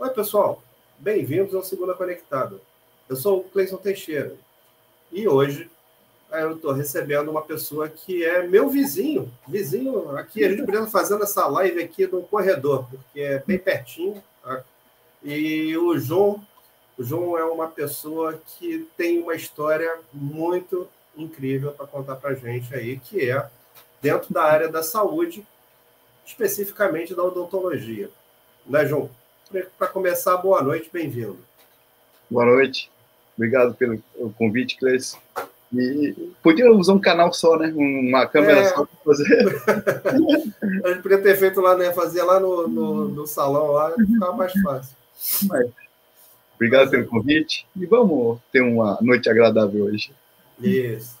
Oi, pessoal. Bem-vindos ao Segunda Conectada. Eu sou o Cleison Teixeira. E hoje eu estou recebendo uma pessoa que é meu vizinho. Vizinho aqui. A gente precisa fazendo essa live aqui no corredor, porque é bem pertinho. Tá? E o João, o João é uma pessoa que tem uma história muito incrível para contar para a gente aí, que é dentro da área da saúde, especificamente da odontologia. Né, João? Para começar, boa noite, bem-vindo. Boa noite, obrigado pelo convite, Cleice. E podia usar um canal só, né? Uma câmera é. só para fazer. a gente podia ter feito lá, né? Fazia lá no, no, no salão, lá ficava mais fácil. Mas, obrigado pelo convite e vamos ter uma noite agradável hoje. Isso.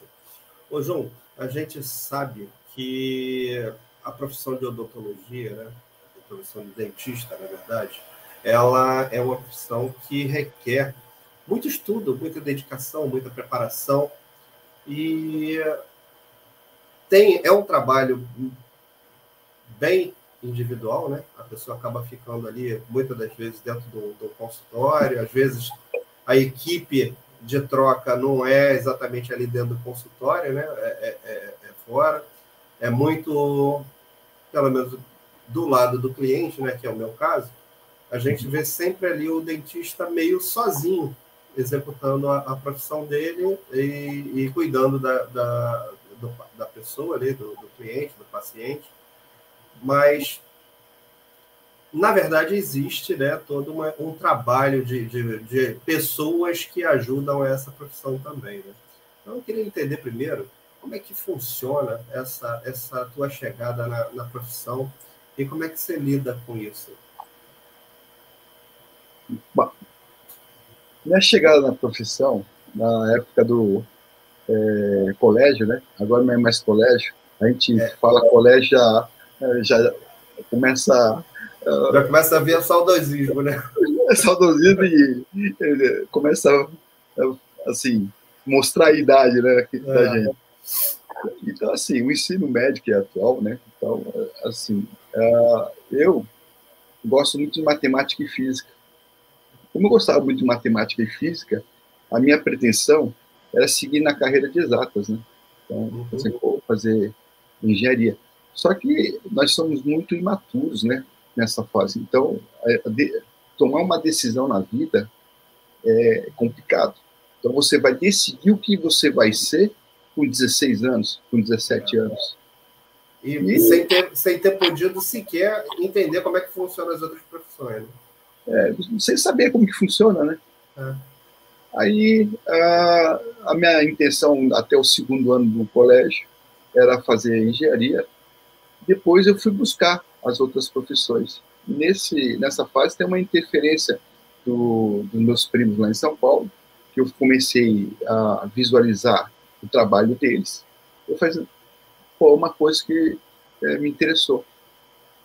Ô, João, a gente sabe que a profissão de odontologia, né? A profissão de dentista, na verdade, ela é uma profissão que requer muito estudo, muita dedicação, muita preparação e tem é um trabalho bem individual, né? A pessoa acaba ficando ali muitas das vezes dentro do, do consultório, às vezes a equipe de troca não é exatamente ali dentro do consultório, né? É, é, é, é fora. É muito, pelo menos do lado do cliente, né? Que é o meu caso. A gente vê sempre ali o dentista meio sozinho, executando a, a profissão dele e, e cuidando da, da, do, da pessoa ali, do, do cliente, do paciente. Mas na verdade, existe né, todo uma, um trabalho de, de, de, pessoas que ajudam essa profissão também. Né? Então, eu queria entender primeiro como é que funciona essa, essa tua chegada na, na profissão e como é que você lida com isso. Bom, minha chegada na profissão, na época do é, colégio, né? agora não é mais colégio, a gente é. fala colégio já, já começa já começa a ver saudosismo, né? É saudosismo e, e começa a, assim, mostrar a idade né, da é. gente. Então, assim, o ensino médio é atual, né? Então, assim, eu gosto muito de matemática e física. Como eu gostava muito de matemática e física, a minha pretensão era seguir na carreira de exatas, né? Então, uhum. fazer, fazer engenharia. Só que nós somos muito imaturos, né? nessa fase. Então, é, de, tomar uma decisão na vida é complicado. Então, você vai decidir o que você vai ser com 16 anos, com 17 é. anos. E, e, sem, ter, sem ter podido sequer entender como é que funcionam as outras profissões. Né? É, sem saber como que funciona, né? É. Aí, a, a minha intenção até o segundo ano do colégio era fazer engenharia. Depois eu fui buscar as outras profissões. Nesse, nessa fase tem uma interferência do, dos meus primos lá em São Paulo, que eu comecei a visualizar o trabalho deles. Eu fazia pô, uma coisa que é, me interessou.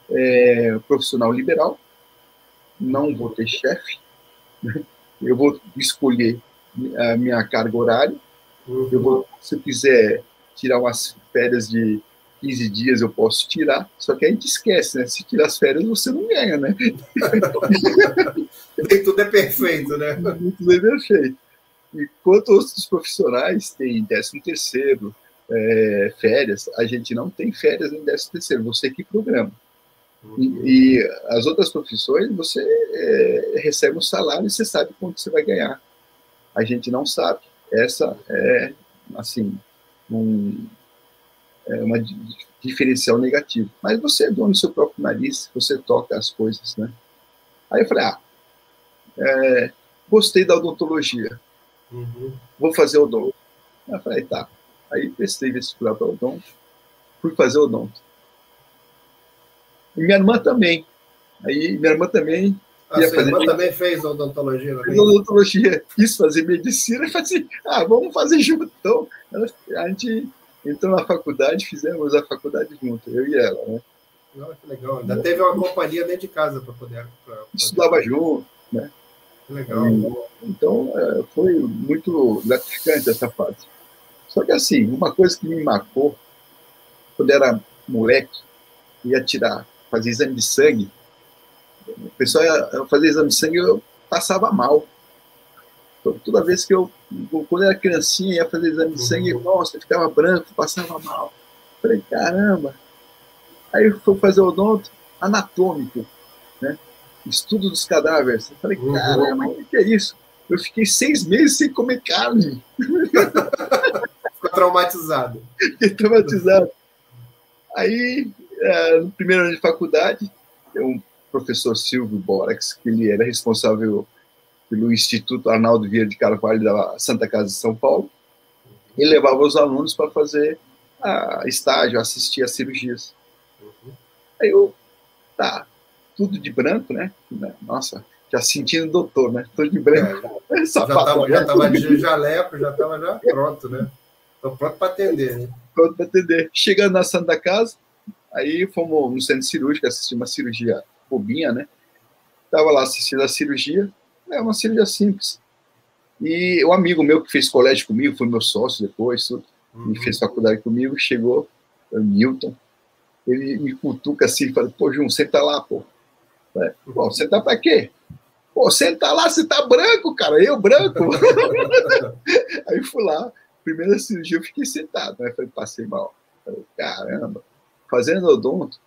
É, profissional liberal, não vou ter chefe, né? eu vou escolher a minha carga horária, eu vou, se eu quiser tirar umas férias de 15 dias eu posso tirar, só que a gente esquece, né? Se tirar as férias, você não ganha, né? Nem tudo é perfeito, né? tudo é perfeito. Enquanto outros profissionais têm 13 terceiro, é, férias, a gente não tem férias em 13 terceiro, você que programa. E, as outras profissões, você é, recebe um salário e você sabe quanto você vai ganhar. A gente não sabe. Essa é, assim, um, é uma diferencial negativo. Mas você é dono do seu próprio nariz, você toca as coisas, né? Aí eu falei, ah, é, gostei da odontologia, uhum. vou fazer odonto. Aí eu falei, tá. Aí prestei vestibular para odonto, fui fazer odonto. E minha irmã também. Aí minha irmã também a sua irmã medicina. também fez odontologia? Fez odontologia, quis fazer medicina, e falei assim, ah, vamos fazer junto. Então, a gente então, na faculdade, fizemos a faculdade junto, eu e ela, né? Não, que legal. Ainda teve uma companhia dentro de casa para poder, pra Estudava junto, né? Que legal. então, é, foi muito gratificante essa fase. Só que, assim, uma coisa que me marcou, quando era moleque, ia tirar, fazer exame de sangue, o pessoal ia fazer exame de sangue, eu passava mal. Então, toda vez que eu, quando eu era criancinha, ia fazer exame de sangue, uhum. nossa, ficava branco, passava mal. Falei, caramba. Aí eu fui fazer o odonto anatômico, né? Estudo dos cadáveres. Eu falei, uhum. caramba, o que é isso? Eu fiquei seis meses sem comer carne. Ficou traumatizado. Fiquei traumatizado. Aí, é, no primeiro ano de faculdade, tem um professor Silvio Borax, que ele era responsável pelo Instituto Arnaldo Vieira de Carvalho da Santa Casa de São Paulo. Ele levava os alunos para fazer a estágio, assistir às cirurgias. Aí eu, tá, tudo de branco, né? Nossa, já sentindo doutor, né? Tudo de branco. É, já estava já tava de jaleco, já estava já pronto, né? Estou pronto para atender, né? Pronto para atender. Chegando na Santa Casa, aí fomos no centro cirúrgico assistir uma cirurgia bobinha, né? Estava lá assistindo a cirurgia, é uma cirurgia simples. E um amigo meu que fez colégio comigo, foi meu sócio depois, tudo, uhum. fez faculdade comigo, chegou, o Newton, ele me cutuca assim, fala, pô, João, senta lá, pô. Falei, pô, senta pra quê? Pô, senta lá, você tá branco, cara, eu branco. Aí fui lá, primeira cirurgia eu fiquei sentado, né? Falei, passei mal. Falei, caramba, fazendo odonto,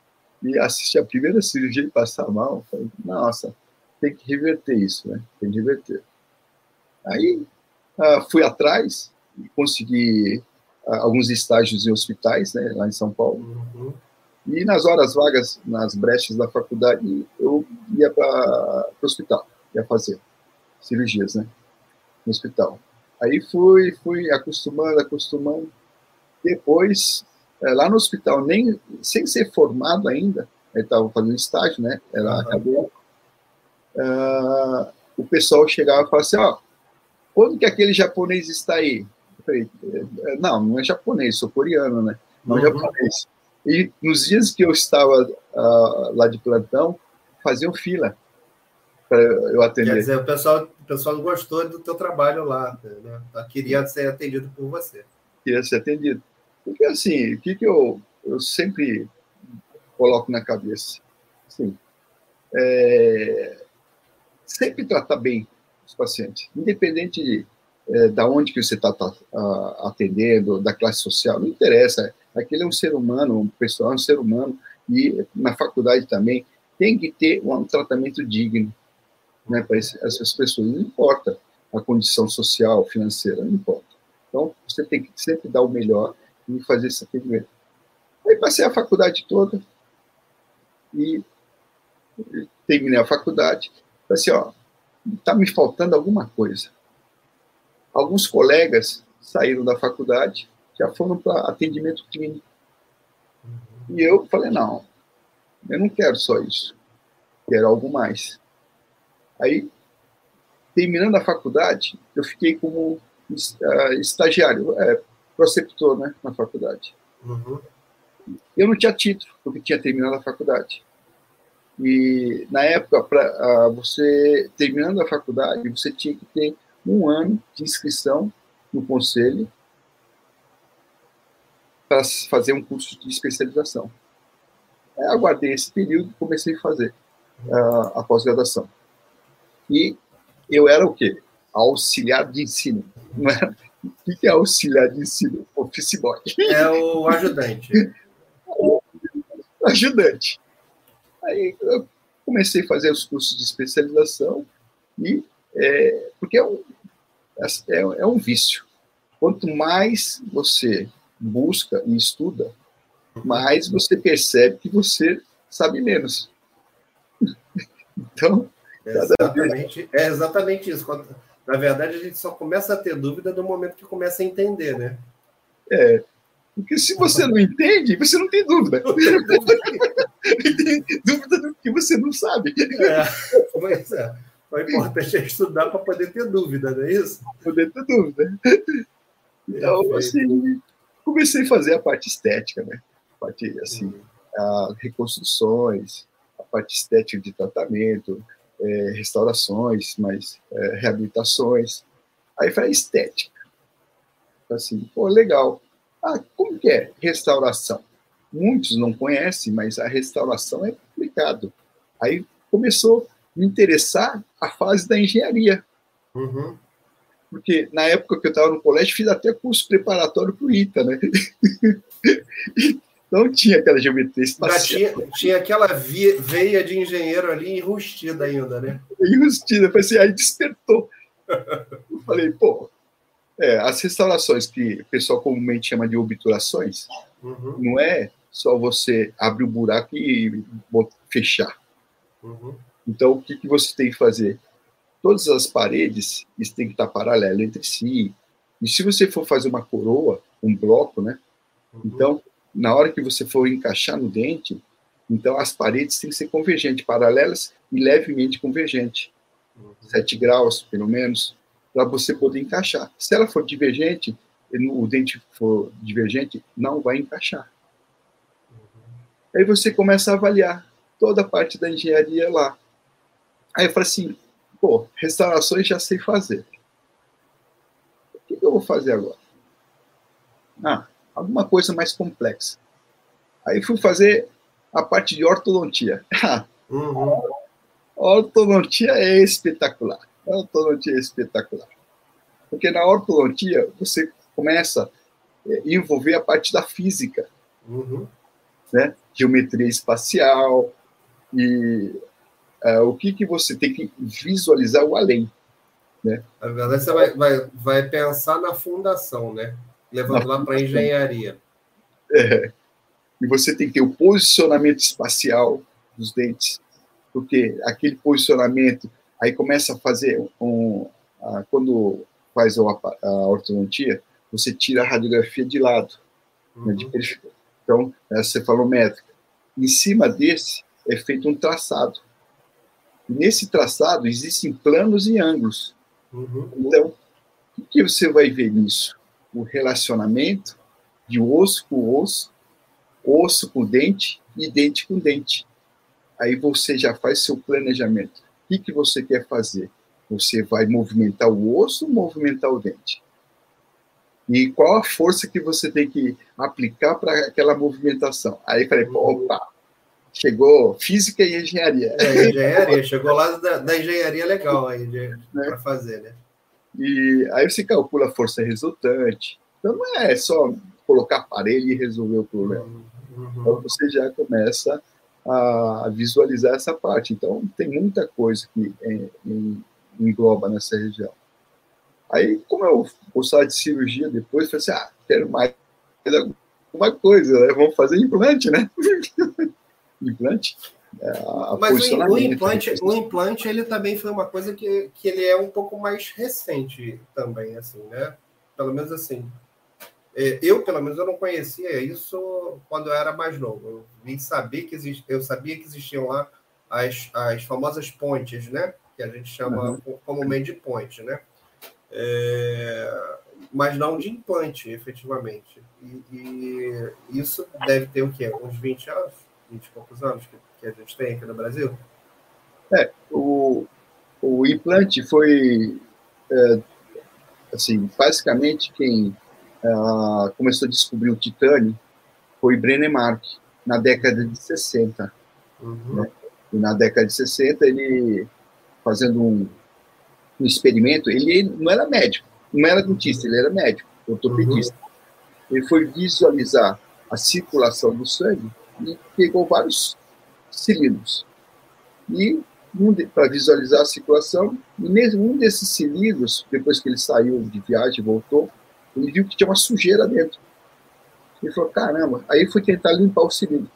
e assistir a primeira cirurgia e passar mal, falei, nossa, tem que reverter isso, né? Tem que reverter. Aí uh, fui atrás e consegui uh, alguns estágios em hospitais, né, lá em São Paulo. Uhum. E nas horas vagas, nas brechas da faculdade, eu ia para o hospital, ia fazer cirurgias, né, no hospital. Aí fui, fui acostumando, acostumando. Depois, eh, lá no hospital, nem sem ser formado ainda, eu estava fazendo estágio, né, era uhum uh, o pessoal chegava e falava assim, ó, quando que aquele japonês está aí? Eu falei, é, não, não é japonês, sou coreano, né? Não é uhum. japonês. E nos dias que eu estava uh, lá de plantão, faziam fila para eu atender. Quer dizer, o pessoal, o pessoal gostou do teu trabalho lá, né? queria ser atendido por você. Queria ser atendido. Porque assim, o que, que eu, eu sempre coloco na cabeça? Assim, é, sempre tratar bem os pacientes, independente de, é, da onde que você está tá, atendendo, da classe social, não interessa. Aquele é um ser humano, um pessoal é um ser humano e na faculdade também tem que ter um tratamento digno, né, para essas pessoas. Não importa a condição social, financeira, não importa. Então você tem que sempre dar o melhor e fazer esse atendimento. Aí passei a faculdade toda e terminei a faculdade assim, ó, está me faltando alguma coisa. Alguns colegas saíram da faculdade, já foram para atendimento clínico. E eu falei, não, eu não quero só isso, quero algo mais. Aí, terminando a faculdade, eu fiquei como uh, estagiário, é, preceptor né, na faculdade. Uhum. Eu não tinha título, porque tinha terminado a faculdade. E na época, para uh, você terminando a faculdade, você tinha que ter um ano de inscrição no conselho para fazer um curso de especialização. Eu aguardei esse período e comecei a fazer uh, a pós-graduação. E eu era o quê? Auxiliar de ensino. Não era? O que é auxiliar de ensino? Office boy. É o ajudante. o ajudante. Aí eu comecei a fazer os cursos de especialização e é, porque é um, é, é um vício. Quanto mais você busca e estuda, mais você percebe que você sabe menos. então, é exatamente, é exatamente isso. Na verdade, a gente só começa a ter dúvida no momento que começa a entender, né? É, porque se você não entende, você não tem dúvida. tem dúvida do que você não sabe. É, pois é. O importante é estudar para poder ter dúvida, não é isso? Poder ter dúvida. Então, assim, comecei a fazer a parte estética, né? A parte, assim, a reconstruções, a parte estética de tratamento, é, restaurações, mas é, reabilitações. Aí foi a estética. Assim, pô, legal. Ah, como que é restauração? Muitos não conhecem, mas a restauração é complicado. Aí começou a me interessar a fase da engenharia. Uhum. Porque na época que eu estava no colégio, fiz até curso preparatório para o ITA, né? Não tinha aquela geometria espacial. Tinha, tinha, aquela via, veia de engenheiro ali enrustida ainda, né? Enrustida, assim, aí despertou. Eu falei, pô, é, as restaurações que o pessoal comumente chama de obturações, uhum. não é só você abrir o buraco e fechar. Uhum. Então, o que, que você tem que fazer? Todas as paredes isso tem que estar paralelo entre si. E se você for fazer uma coroa, um bloco, né? Uhum. Então, na hora que você for encaixar no dente, então as paredes têm que ser convergentes, paralelas e levemente convergentes. Uhum. 7 graus, pelo menos, para você poder encaixar. Se ela for divergente, o dente for divergente, não vai encaixar. Aí você começa a avaliar toda a parte da engenharia lá. Aí eu falei assim, pô, restaurações já sei fazer. O que eu vou fazer agora? Ah, alguma coisa mais complexa. Aí fui fazer a parte de ortodontia. Uhum. ortodontia é espetacular. Ortodontia é espetacular. Porque na ortodontia você começa a é, envolver a parte da física, uhum. né? geometria espacial e uh, o que, que você tem que visualizar o além. Né? Na verdade, você vai, vai, vai pensar na fundação, né? Levando lá para a engenharia. É. E você tem que ter o posicionamento espacial dos dentes, porque aquele posicionamento aí começa a fazer um, a, quando faz a, a, ortodontia, você tira a radiografia de lado, uhum. né, de uhum. Então, é a cefalométrica. Em cima desse é feito um traçado. E nesse traçado existem planos e ângulos. Uhum. Então, o que você vai ver nisso? O relacionamento de osso com osso, osso com dente e dente com dente. Aí você já faz seu planejamento. O que, que você quer fazer? Você vai movimentar o osso ou movimentar o dente? E qual a força que você tem que aplicar para aquela movimentação? Aí falei, opa, chegou física e engenharia. É, engenharia, chegou lá da, da engenharia legal aí né? para fazer, né? E aí você calcula a força resultante. Então não é só colocar aparelho e resolver o problema. Uhum. Então você já começa a visualizar essa parte. Então tem muita coisa que é, engloba nessa região. Aí, como eu gostava de cirurgia depois, falei assim, ah, quero mais alguma coisa, né? vamos fazer implante, né? implante. É, Mas o, o, implante, o implante ele também foi uma coisa que, que ele é um pouco mais recente também, assim, né? Pelo menos assim. É, eu, pelo menos, eu não conhecia isso quando eu era mais novo. Eu vim saber que exist... eu sabia que existiam lá as, as famosas pontes, né? Que a gente chama uhum. comumente de ponte, né? É... Mas não de implante, efetivamente. E, e, isso deve ter o quê? Uns 20 anos? 20 e poucos anos que que a gente tem aqui no Brasil? É, o, o implante foi, é, assim, basicamente quem é, começou a descobrir o titânio foi Brenemark, na década de 60. Uhum. Né? E na década de 60, ele, fazendo um, um experimento, ele não era médico, não era dentista, ele era médico, ortopedista. Uhum. Ele foi visualizar a circulação do sangue e pegou vários cilindros. E para visualizar a circulação, e um desses cilindros, depois que ele saiu de viagem e voltou, ele viu que tinha uma sujeira dentro. Ele falou, caramba. Aí foi tentar limpar o cilindro.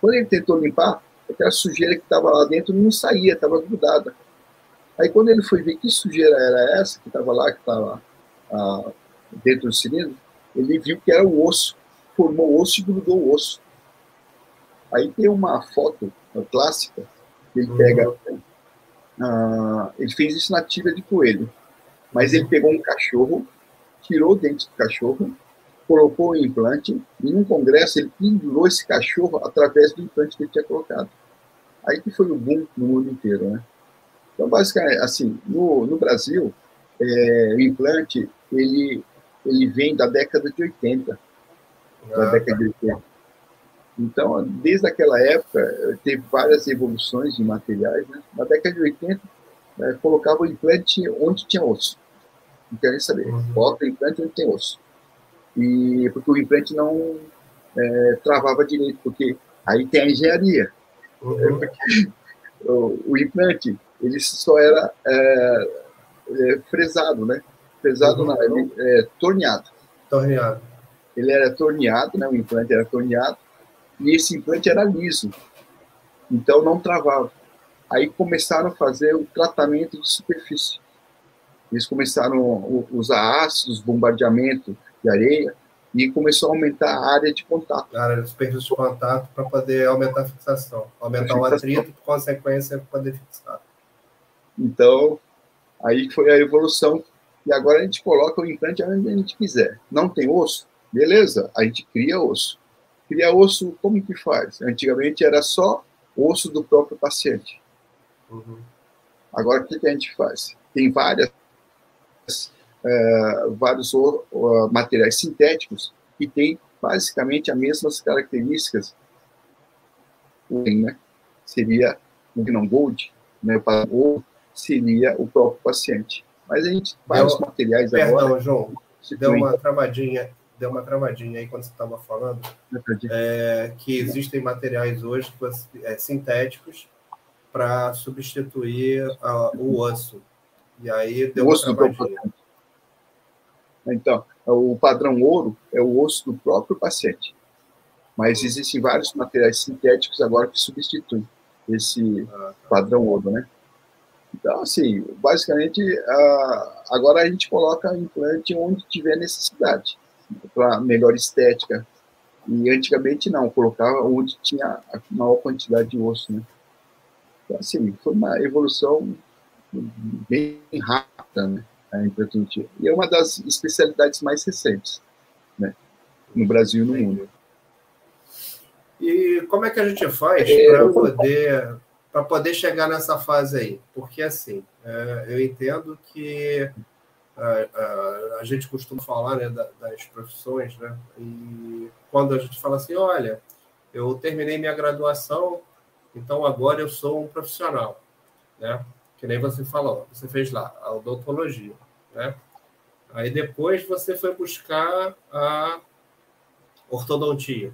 Quando ele tentou limpar, aquela sujeira que estava lá dentro não saía, estava grudada. Aí quando ele foi ver que sujeira era essa que estava lá, que estava ah, dentro do cilindro, ele viu que era o osso. Formou osso e grudou o osso. Aí tem uma foto clássica, que ele pega. Uh, ele fez isso na tira de coelho. Mas ele pegou um cachorro, tirou o dente do cachorro, colocou o implante, e num congresso ele pendurou esse cachorro através do implante que ele tinha colocado. Aí que foi o boom no mundo inteiro, né? Então, basicamente, assim, no, no Brasil, é, o implante, ele, ele vem da década de 80. Ah, da década de 80. Então, desde aquela época, teve várias evoluções de materiais. Né? Na década de 80, né, colocava o implante onde tinha osso. Não quero saber. Uhum. Coloca o implante onde tem osso. E, porque o implante não é, travava direito, porque aí tem a engenharia. Uhum. o, o, implante, ele só era é, é, fresado, né? Fresado uhum. não, ele, é, torneado. Torneado. Ele era torneado, né? O implante era torneado e esse implante era liso, então não travava. Aí começaram a fazer o tratamento de superfície. Eles começaram a usar ácidos, bombardeamento de areia, e começou a aumentar a área de contato. A área de superfície de contato para poder aumentar a fixação. Aumentar a o atrito, por consequência, poder fixar. Então, aí foi a evolução. E agora a gente coloca o implante onde a gente quiser. Não tem osso? Beleza, a gente cria osso. Cria osso, como que faz? Antigamente era só osso do próprio paciente. Uhum. Agora, o que, que, a gente faz? Tem várias, é, vários uh, materiais sintéticos que têm basicamente as mesmas características. Né? Seria o não gold, né? ou seria o próprio paciente. Mas a gente, vários deu, materiais perdão, agora... João, deu uma travadinha deu uma travadinha aí quando você estava falando, é, que existem materiais hoje é, sintéticos para substituir a, o osso. E aí deu o osso uma travadinha. Então, o padrão ouro é o osso do próprio paciente. Mas existem vários materiais sintéticos agora que substituem esse ah, tá. padrão ouro, né? Então, assim, basicamente, agora a gente coloca implante onde tiver necessidade para melhor estética. E antigamente não, colocava onde tinha a maior quantidade de osso, né? Então, assim, foi uma evolução bem rápida, né? A implantologia. E é uma das especialidades mais recentes, né? No Brasil e no mundo. E como é que a gente faz é, para poder para poder chegar nessa fase aí? Porque assim, é, eu entendo que a, gente costuma falar né, das profissões, né? E quando a gente fala assim, olha, eu terminei minha graduação, então agora eu sou um profissional, né? Que nem você falou, você fez lá a odontologia, né? Aí depois você foi buscar a ortodontia,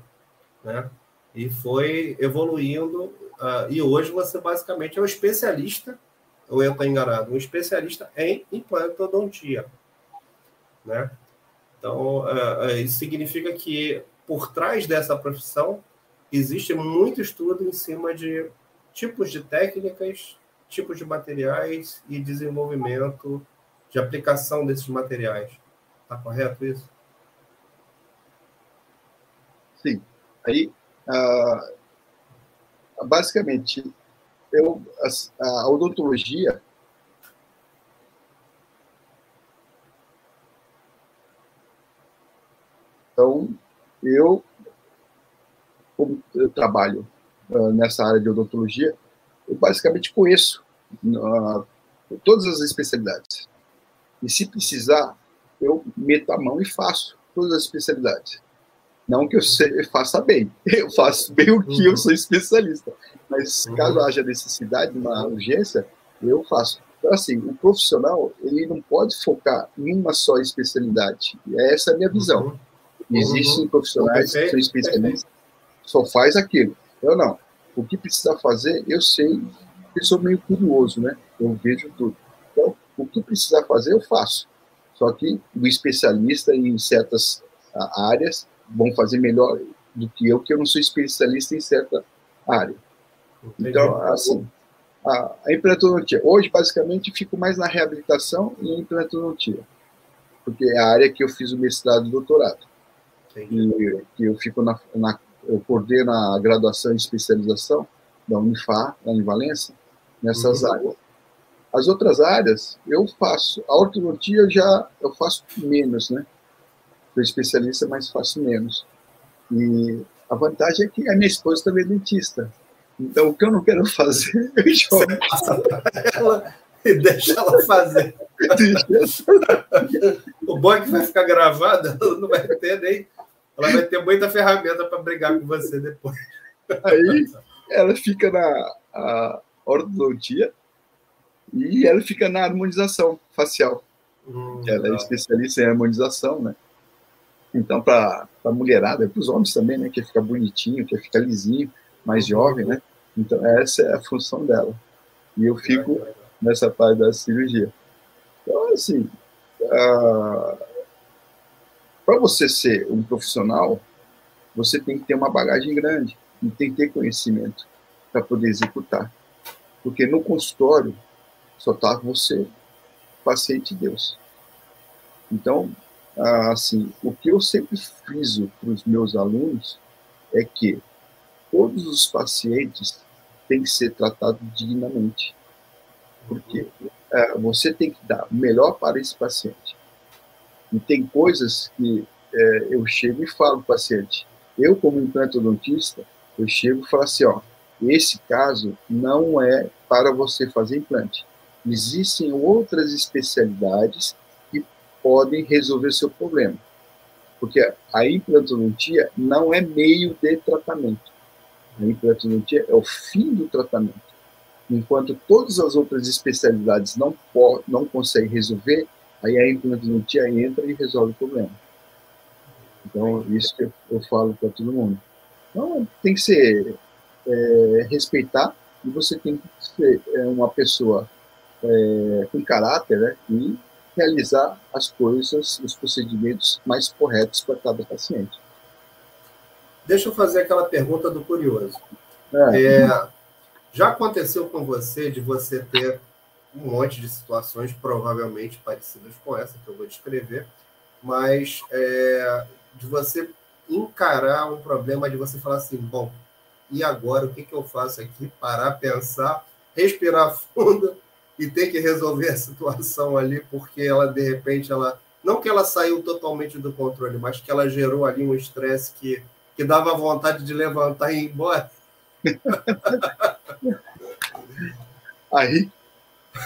né? E foi evoluindo, uh, e hoje você basicamente é um especialista ou eu estou enganado, um especialista em implantodontia. Né? Então, uh, isso significa que por trás dessa profissão existe muito estudo em cima de tipos de técnicas, tipos de materiais e desenvolvimento de aplicação desses materiais. Está correto isso? Sim. Aí, uh, basicamente, eu, a, a odontologia Então, eu, como eu trabalho uh, nessa área de odontologia, eu basicamente conheço uh, todas as especialidades. E se precisar, eu meto a mão e faço todas as especialidades. Não que eu, faça bem, eu faço bem o que eu uhum. sou especialista. Mas uhum. caso haja necessidade, uma urgência, eu faço. Então, assim, o profissional, ele não pode focar em uma só especialidade. Essa é a minha visão. Uhum. Existem profissionais que são especialistas, só faz aquilo. Eu não. O que precisa fazer, eu sei, eu sou meio curioso, né? Eu vejo tudo. Então, o que precisa fazer, eu faço. Só que o especialista em certas áreas vão fazer melhor do que eu, que eu não sou especialista em certa área. Entendi. Então, assim, a, a. Hoje, basicamente, fico mais na reabilitação e implantodontia, porque é a área que eu fiz o mestrado e doutorado. E, que eu fico na, na, eu coordeno a graduação e especialização da Unifar, lá em Valência, nessas uhum. áreas. As outras áreas, eu faço. A ortodontia já eu faço menos, né? Sou especialista, mas faço menos. E a vantagem é que a minha esposa também é dentista. Então, o que eu não quero fazer, eu jogo. Você passa ela e deixa ela fazer. o bom é que vai ficar gravado, ela não vai ter nem. ela vai ter muita ferramenta para brigar com você depois. Aí ela fica na ortodontia e ela fica na harmonização facial. Hum, ela é especialista em harmonização, né? Então, para a mulherada, para os homens também, né? Quer ficar bonitinho, quer ficar lisinho, mais jovem, né? Então, essa é a função dela. E eu fico nessa parte da cirurgia. Então, assim, para você ser um profissional, você tem que ter uma bagagem grande e tem que ter conhecimento para poder executar. Porque no consultório só está você, paciente e Deus. Então, assim, o que eu sempre friso para os meus alunos é que todos os pacientes têm que ser tratados dignamente. Porque é, você tem que dar o melhor para esse paciente. E tem coisas que é, eu chego e falo para o paciente. Eu, como implantodontista, eu chego e falo assim, ó, esse caso não é para você fazer implante. Existem outras especialidades podem resolver seu problema. Porque a implantodontia não é meio de tratamento. A implantodontia é o fim do tratamento. Enquanto todas as outras especialidades não, não conseguem resolver, aí a implantodontia entra e resolve o problema. Então, isso que eu, falo para todo mundo. Então, tem que ser é, respeitar e você tem que ser é, uma pessoa é, com caráter né, e realizar as coisas, os procedimentos mais corretos para cada paciente. Deixa eu fazer aquela pergunta do curioso. É. É, já aconteceu com você de você ter um monte de situações provavelmente parecidas com essa que eu vou descrever, mas é, de você encarar um problema, de você falar assim, bom, e agora o que, que eu faço aqui? Parar, pensar, respirar fundo e ter que resolver a situação ali, porque ela, de repente, ela. Não que ela saiu totalmente do controle, mas que ela gerou ali um estresse que, que dava vontade de levantar e ir embora. aí,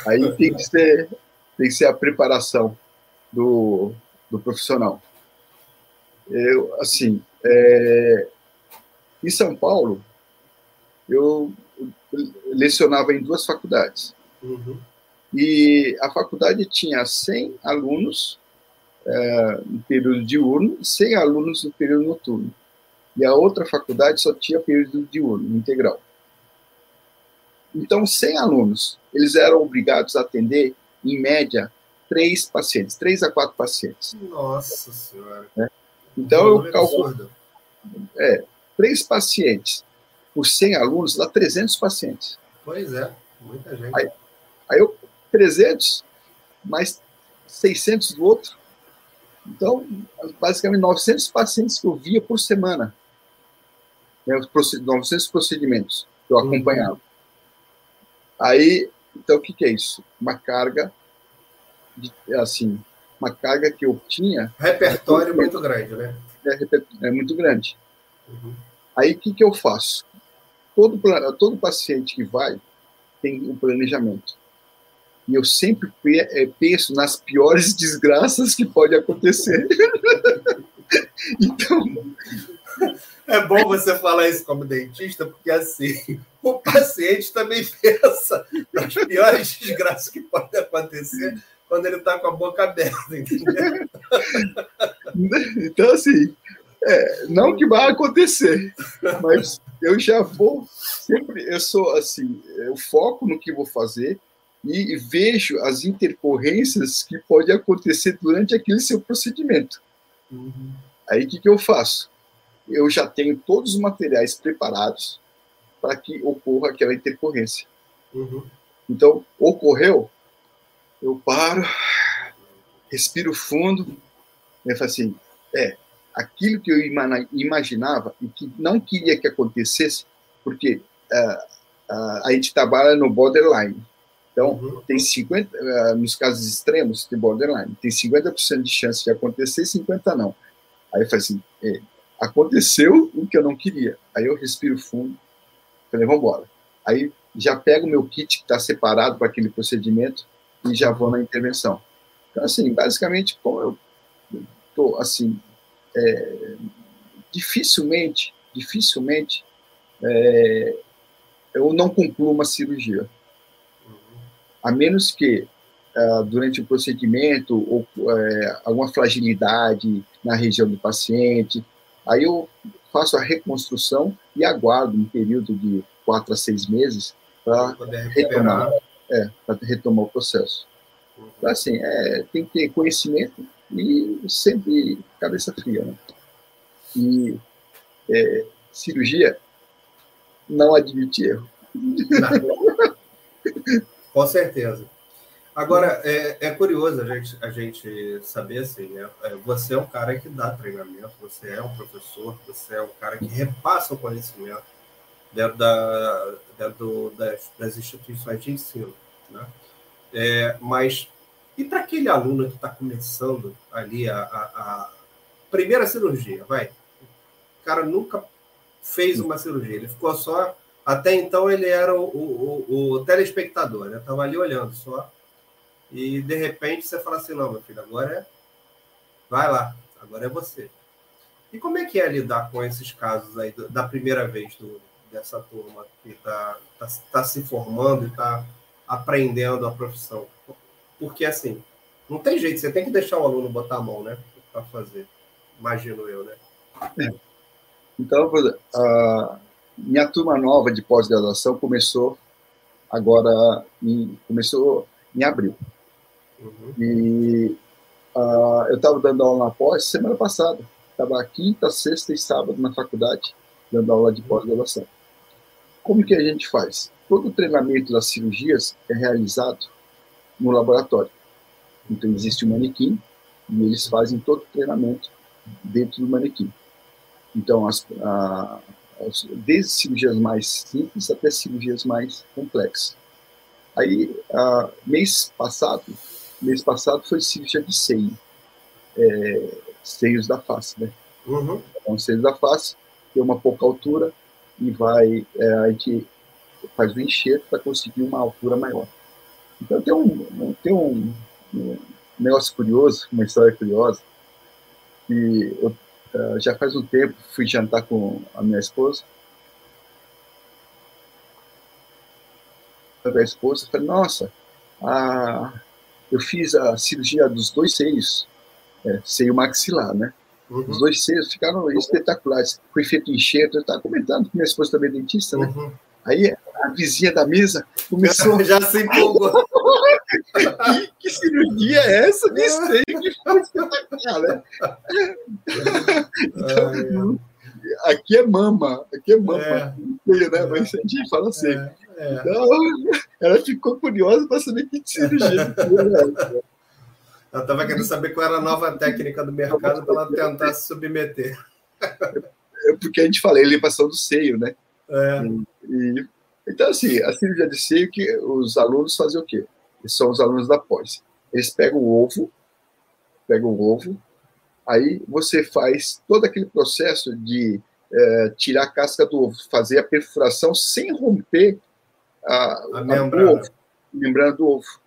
aí tem que ser, tem que ser a preparação do, do profissional. Eu, assim, é, em São Paulo, eu lecionava em duas faculdades. Uhum. E a faculdade tinha 100 alunos é, no período diurno e 100 alunos no período noturno. E a outra faculdade só tinha período diurno, integral. Então, 100 alunos, eles eram obrigados a atender, em média, três pacientes, três a quatro pacientes. Nossa Senhora. É. Então, eu calculo. É, três pacientes por 100 alunos dá 300 pacientes. Pois é, muita gente. Aí, Aí eu, 300, mais 600 do outro. Então, basicamente, 900 pacientes que eu via por semana. Né, 900 procedimentos que eu uhum. acompanhava. Uhum. Aí, então, o que, que é isso? Uma carga, de, assim, uma carga que eu tinha... Repertório muito grande, né? É, é muito grande. Uhum. Aí, o que, que eu faço? Todo, todo paciente que vai tem um planejamento. E eu sempre eh, penso nas piores desgraças que pode acontecer. então. É bom você falar isso como dentista, porque assim, o paciente também pensa nas piores desgraças que podem acontecer quando ele está com a boca aberta, entendeu? Então, assim, é, não que vai acontecer, mas eu já vou sempre, eu sou assim, eu foco no que vou fazer, e vejo as intercorrências que podem acontecer durante aquele seu procedimento. Uhum. Aí o que, que eu faço? Eu já tenho todos os materiais preparados para que ocorra aquela intercorrência. Uhum. Então, ocorreu, eu paro, respiro fundo, e falo assim, é, aquilo que eu imaginava e que não queria que acontecesse, porque uh, uh, a gente trabalha no borderline. Então, uhum. tem 50, uh, eh, nos casos extremos de borderline, tem 50% de chance de acontecer e 50% não. Aí eu falei assim, é, aconteceu o que eu não queria. Aí eu respiro fundo, falei, vamos embora. Aí já pego o meu kit que está separado para aquele procedimento e já vou na intervenção. Então, assim, basicamente, como eu estou, assim, é, dificilmente, dificilmente é, eu não concluo uma cirurgia. A menos que uh, durante o procedimento ou uh, alguma fragilidade na região do paciente, aí eu faço a reconstrução e aguardo um período de quatro a seis meses para retomar, é, retomar o processo. Então, assim, é, tem que ter conhecimento e sempre cabeça fria. Né? E é, cirurgia não admite erro. Não. Com certeza. Agora, é, é, curioso a gente, a gente saber assim, né? É, você é um cara que dá treinamento, você é um professor, você é um cara que repassa o conhecimento dentro, da, dentro das, das instituições de ensino, né? É, mas e para aquele aluno que está começando ali a, a, a, primeira cirurgia, vai? O cara nunca fez uma cirurgia, ele ficou só. Até então ele era o, o, o telespectador, né? Estava ali olhando só e de repente você fala assim: não, meu filho, agora é. Vai lá, agora é você. E como é que é lidar com esses casos aí da primeira vez do, dessa turma que está tá, tá se formando e está aprendendo a profissão? Porque assim, não tem jeito, você tem que deixar o aluno botar a mão, né? Para fazer, imagino eu, né? É. Então, a minha turma nova de pós-graduação começou agora, em, começou em abril. Uhum. E uh, eu estava dando aula na pós semana passada. Estava quinta, sexta e sábado na faculdade, dando aula de pós-graduação. Como que a gente faz? Todo o treinamento das cirurgias é realizado no laboratório. Então, existe um manequim e eles fazem todo o treinamento dentro do manequim. Então, as, a, as, desde cirurgias mais simples até cirurgias mais complexas. Aí, mês passado, mês passado foi cirurgia de seio, é, seios da face, né? Uhum. Então, seios da face, tem uma pouca altura e vai, é, a gente faz o enxerto para conseguir uma altura maior. Então tem um, tem um, um negócio curioso, uma história curiosa, que eu uh, já faz um tempo fui jantar com a minha esposa, a esposa, falei, nossa, a, eu fiz a cirurgia dos dois seios, é, seio maxilar, né? Uhum. Os dois seios ficaram espetaculares. Foi feito enxerto, eu estava comentando, minha esposa também é dentista, né? Uhum. Aí a vizinha da mesa começou. Já se empolgou. Que, que, cirurgia é essa? Nem sei que foi espetacular, né? Então, aqui é mama, aqui é mama. É. Né? Mas a gente fala assim. É. É. Então, ela ficou curiosa para saber que cirurgia né? Ela estava querendo saber qual era a nova técnica do mercado para ela tentar se submeter. É porque a gente fala elevação do seio, né? É. E, então, assim, a cirurgia de seio, que os alunos fazem o quê? Eles são os alunos da pós. Eles pegam o ovo, pegam o ovo, aí você faz todo aquele processo de é, tirar a casca do ovo, fazer a perfuração sem romper a, a membrana. Ovo, membrana do ovo.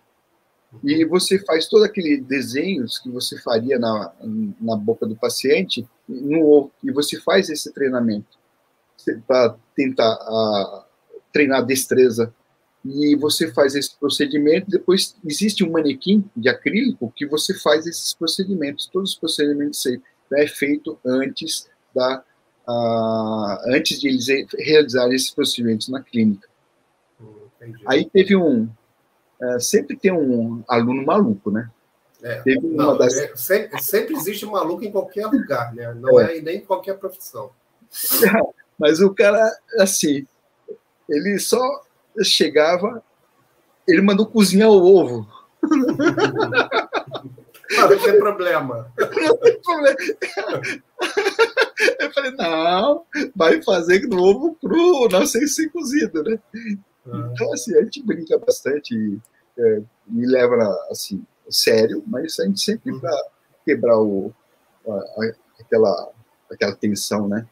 E você faz todo aquele desenhos que você faria na, na boca do paciente no ovo, e você faz esse treinamento para tentar a, treinar destreza. E você faz esse procedimento, depois existe um manequim de acrílico que você faz esses procedimentos, todos os procedimentos é feito antes da antes de eles realizarem esses procedimentos na clínica. Entendi. Aí teve um uh, sempre tem um aluno maluco, né? É, teve não, das... é, sempre, sempre, existe um maluco em qualquer lugar, né? Não é, é nem em qualquer profissão. Mas o cara, assim, ele só chegava, ele mandou cozinhar o ovo. Não, tem problema. Não tem problema. Eu falei, não, vai fazer no ovo cru, não sei se cozido, né? Ah. Então, assim, a gente brinca bastante e é, me leva, assim, sério, mas a gente sempre uhum. para quebrar o, a, aquela, aquela tensão, né?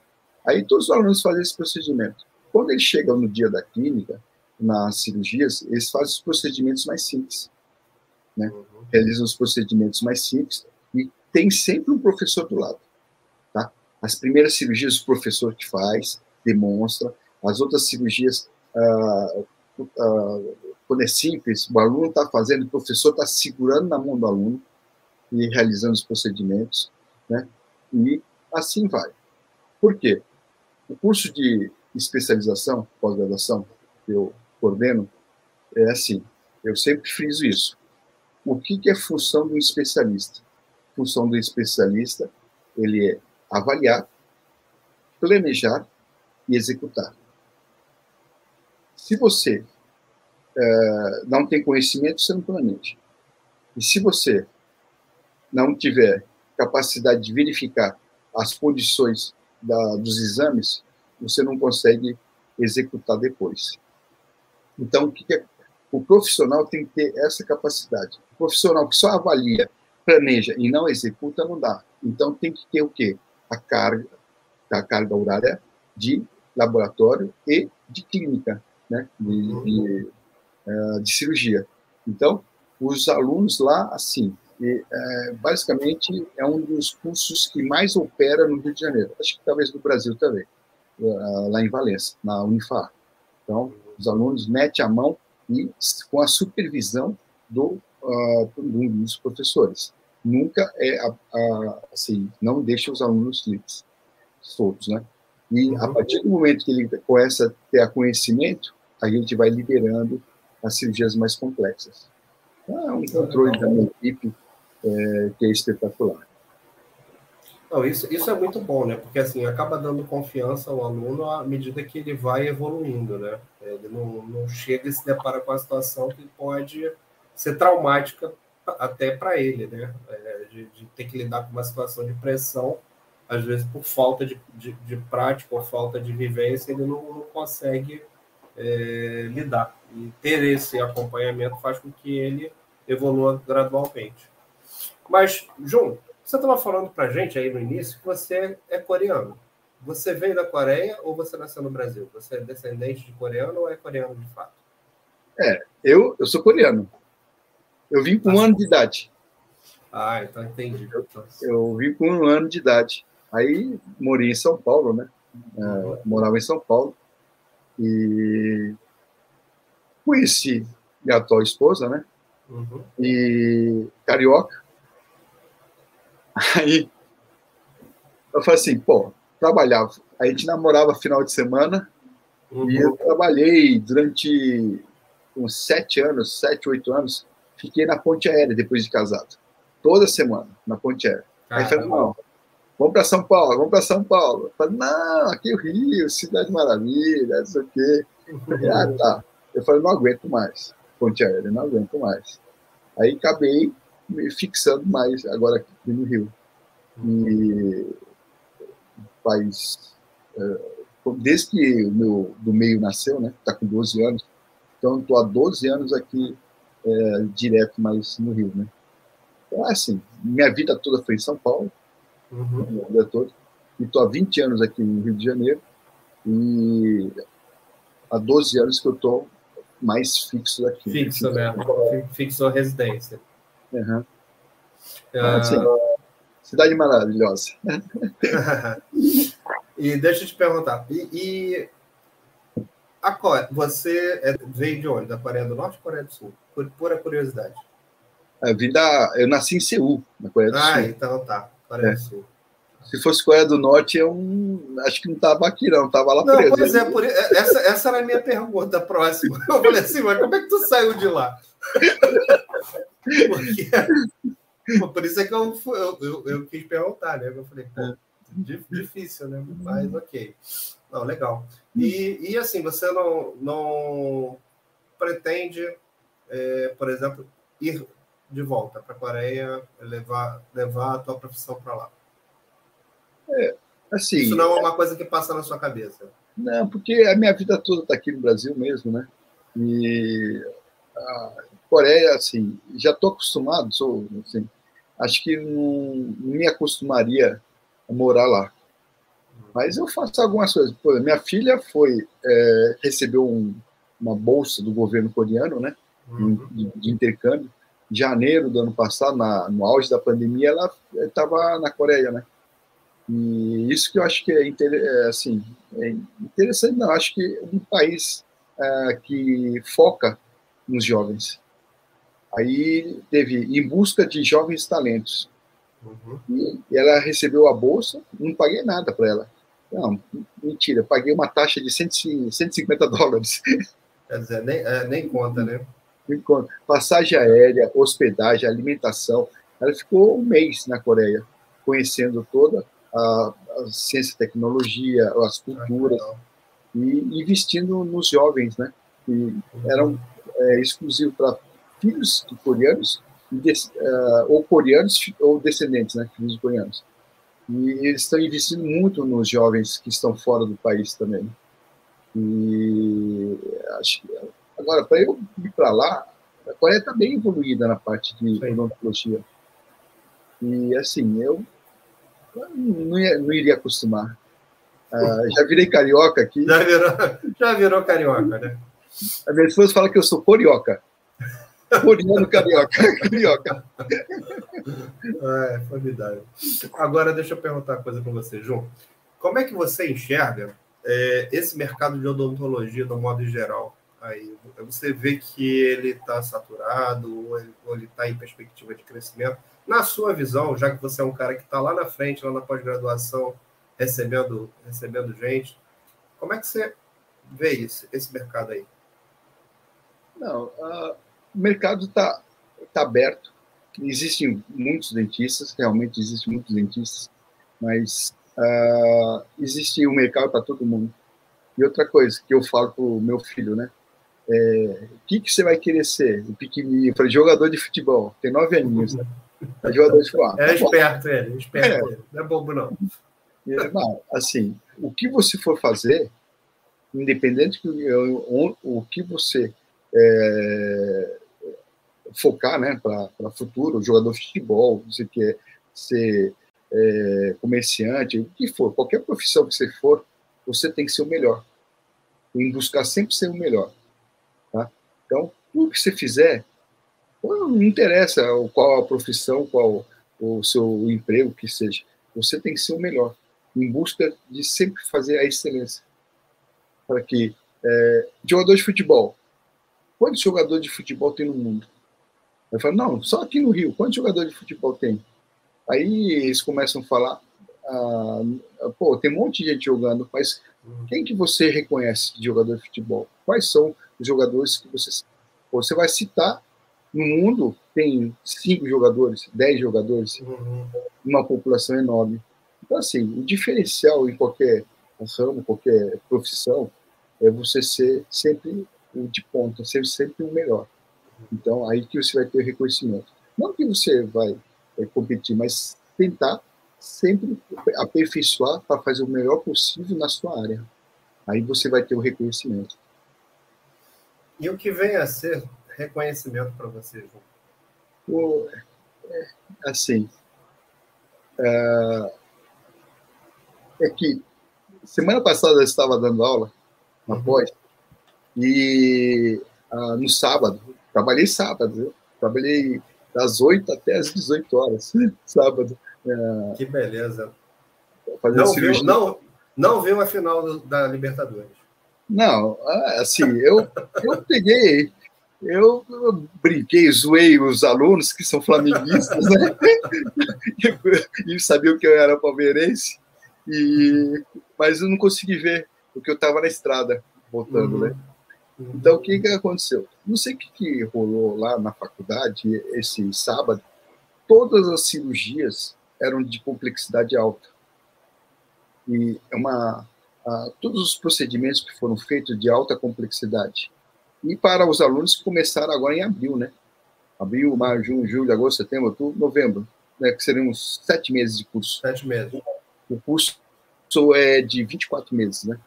Aí todos os alunos fazem esse procedimento. Quando eles chegam no dia da clínica, nas cirurgias, eles fazem os procedimentos mais simples. Né? Realizam os procedimentos mais simples e tem sempre um professor do lado. Tá? As primeiras cirurgias o professor que faz, demonstra. As outras cirurgias, ah, ah, quando é simples, o aluno está fazendo, o professor está segurando na mão do aluno e realizando os procedimentos, né? E assim vai. Por quê? O curso de especialização, pós-graduação, que eu coordeno, é assim, eu sempre friso isso. O que, que é função do especialista? Função do especialista, ele é avaliar, planejar e executar. Se você é, não tem conhecimento, você não planeja. E se você não tiver capacidade de verificar as condições da, dos exames, você não consegue executar depois. Então, o, que é, o profissional tem que ter essa capacidade. O profissional que só avalia, planeja e não executa, não dá. Então, tem que ter o quê? A carga, a carga horária de laboratório e de clínica, né? de, de, uh, de cirurgia. Então, os alunos lá, assim, e, é, basicamente é um dos cursos que mais opera no Rio de Janeiro, acho que talvez no Brasil também, lá em Valença, na Unifar. Então, os alunos metem a mão e com a supervisão do, uh, dos professores. Nunca é a, a, assim, não deixa os alunos livres, soltos, né? E a uhum. partir do momento que ele começa a ter conhecimento, a gente vai liberando as cirurgias mais complexas. Então, é um controle da minha equipe é, que é espetacular. Não, isso, isso é muito bom, né? Porque assim acaba dando confiança ao aluno à medida que ele vai evoluindo, né? Ele não, não chega e se depara com a situação que pode ser traumática até para ele, né? É, de, de, ter que lidar com uma situação de pressão, às vezes por falta de, de, de prática ou falta de vivência, ele não, não consegue é, lidar. E ter esse acompanhamento faz com que ele evolua gradualmente. Mas, João, você estava falando para gente aí no início que você é coreano. Você veio da Coreia ou você nasceu no Brasil? Você é descendente de coreano ou é coreano de fato? É, eu, eu sou coreano. Eu vim com um ano de idade. Ah, então entendi. Eu, eu vim com um ano de idade. Aí morei em São Paulo, né? Uhum. É, morava em São Paulo. E conheci minha atual esposa, né? Uhum. E carioca. Aí eu falei assim, pô, trabalhava. A gente namorava final de semana uhum. e eu trabalhei durante uns sete anos, sete, oito anos, fiquei na ponte aérea depois de casado. Toda semana, na ponte aérea. Aí eu falei, não, vamos para São Paulo, vamos para São Paulo. Eu falei, não, aqui é o Rio, Cidade Maravilha, não sei o quê. Falei, ah, tá. Eu falei, não aguento mais, ponte aérea, não aguento mais. Aí acabei me fixando mais agora aqui no Rio. E faz. É, desde que o meu do meio nasceu, né? Está com 12 anos. Então, estou há 12 anos aqui, é, direto mais no Rio, né? Então, é assim, minha vida toda foi em São Paulo, uhum. minha vida toda, e estou há 20 anos aqui no Rio de Janeiro, e há 12 anos que eu estou mais fixo aqui. Fixo mesmo, fixo a residência. Uhum. Uh... cidade maravilhosa. e deixa eu te perguntar, e, e a Coreia, você é, veio de onde? Da Coreia do Norte ou Coreia do Sul? Por pura curiosidade. Eu, vim da, eu nasci em Seul, na Coreia do ah, Sul. Ah, então tá, Coreia é. do Sul. Se fosse Coreia do Norte, eu acho que não estava aqui, não, estava lá não, preso. Pois é, por, essa, essa era a minha pergunta próxima. Eu falei assim, mas como é que tu saiu de lá? Porque, por isso é que eu, eu, eu, eu quis perguntar, né? Eu falei, pô, difícil, né? Mas ok. Não, legal. E, e assim, você não, não pretende, é, por exemplo, ir de volta para a Coreia, levar, levar a tua profissão para lá? É, assim, Isso não é uma coisa que passa na sua cabeça? Não, porque a minha vida toda está aqui no Brasil mesmo, né? E a Coreia, assim, já estou acostumado, sou, assim, acho que não, me acostumaria a morar lá. Mas eu faço algumas coisas. Pô, minha filha foi é, recebeu um, uma bolsa do governo coreano, né? Uhum. De, de, intercâmbio. Em janeiro do ano passado, na, no auge da pandemia, ela estava na Coreia, né? E isso que eu acho que é, é assim, é interessante, não, acho que um país é, que foca nos jovens. Aí teve em busca de jovens talentos. Uhum. E, e ela recebeu a bolsa, não paguei nada para ela. Não, mentira, paguei uma taxa de 150 dólares. Quer dizer, nem, é, nem conta, né? Nem conta. Passagem aérea, hospedagem, alimentação. Ela ficou um mês na Coreia, conhecendo toda a, a ciência e tecnologia, as culturas, ah, e investindo nos jovens, né? Que eram é, exclusivos para filhos de coreanos, uh, ou coreanos ou descendentes, né? Filhos de coreanos. E eles estão investindo muito nos jovens que estão fora do país também. E acho que, agora, para eu ir para lá, a Coreia está bem evoluída na parte de odontologia. E assim, eu não, ia, não iria acostumar. Uh, já virei carioca aqui. Já virou, já virou carioca, né? A minha esposa fala que eu sou corioca. Coreano carioca. carioca. É, formidável. Agora, deixa eu perguntar uma coisa para você, João. Como é que você enxerga é, esse mercado de odontologia no modo geral? Aí, você vê que ele está saturado ou ele está em perspectiva de crescimento? Na sua visão, já que você é um cara que está lá na frente, lá na pós-graduação, recebendo, recebendo gente, como é que você vê isso, esse mercado aí? Não, uh, o mercado está tá aberto. Existem muitos dentistas, realmente existem muitos dentistas, mas uh, existe um mercado para todo mundo. E outra coisa que eu falo para o meu filho, né? É, o que, que você vai querer ser? O pequenininho, para jogador de futebol, tem nove aninhos, né? É jogador de futebol. É tá esperto ele, é esperto é. ele. Não é bobo, não. não. Assim, o que você for fazer, independente do o que você é, focar né, para o futuro, jogador de futebol, você quer ser é, comerciante, o que for, qualquer profissão que você for, você tem que ser o melhor. Em buscar sempre ser o melhor. Tá? Então, tudo que você fizer, não interessa qual a profissão, qual o seu emprego que seja, você tem que ser o melhor, em busca de sempre fazer a excelência. Para que é, jogador de futebol, quantos jogadores de futebol tem no mundo? Eu falo, não, só aqui no Rio, quantos jogadores de futebol tem? Aí eles começam a falar, ah, pô, tem um monte de gente jogando, mas quem que você reconhece de jogador de futebol? Quais são os jogadores que você você vai citar no mundo tem cinco jogadores, dez jogadores, uhum. uma população enorme. Então assim, o diferencial em qualquer ramo, qualquer profissão é você ser sempre o de ponta, ser sempre o melhor. Então, aí que você vai ter reconhecimento. Não que você vai é, competir, mas tentar sempre aperfeiçoar para fazer o melhor possível na sua área. Aí você vai ter o reconhecimento. E o que vem a ser reconhecimento para você, João? O, é, assim, é, é, que semana passada eu estava dando aula na uhum. pós e ah, no sábado Trabalhei sábado, viu? Trabalhei das 8 até as 18 horas, sábado. É... Que beleza. Não viu, não, não viu a final da Libertadores. Não, ah, assim, eu, eu peguei, eu, eu brinquei, zoei os alunos que são flamenguistas, né? e sabiam que eu era palmeirense, e, mas eu não consegui ver, porque eu estava na estrada, voltando, uhum. né? Então, o que, que aconteceu? Não sei o que, que rolou lá na faculdade esse sábado. Todas as cirurgias eram de complexidade alta. E é uma, a, todos os procedimentos que foram feitos de alta complexidade. E para os alunos que começaram agora em abril, né? Abril, maio, junho, julho, agosto, setembro, outubro, novembro, né? que seriam uns sete meses de curso. Sete meses. O curso é de 24 meses, né?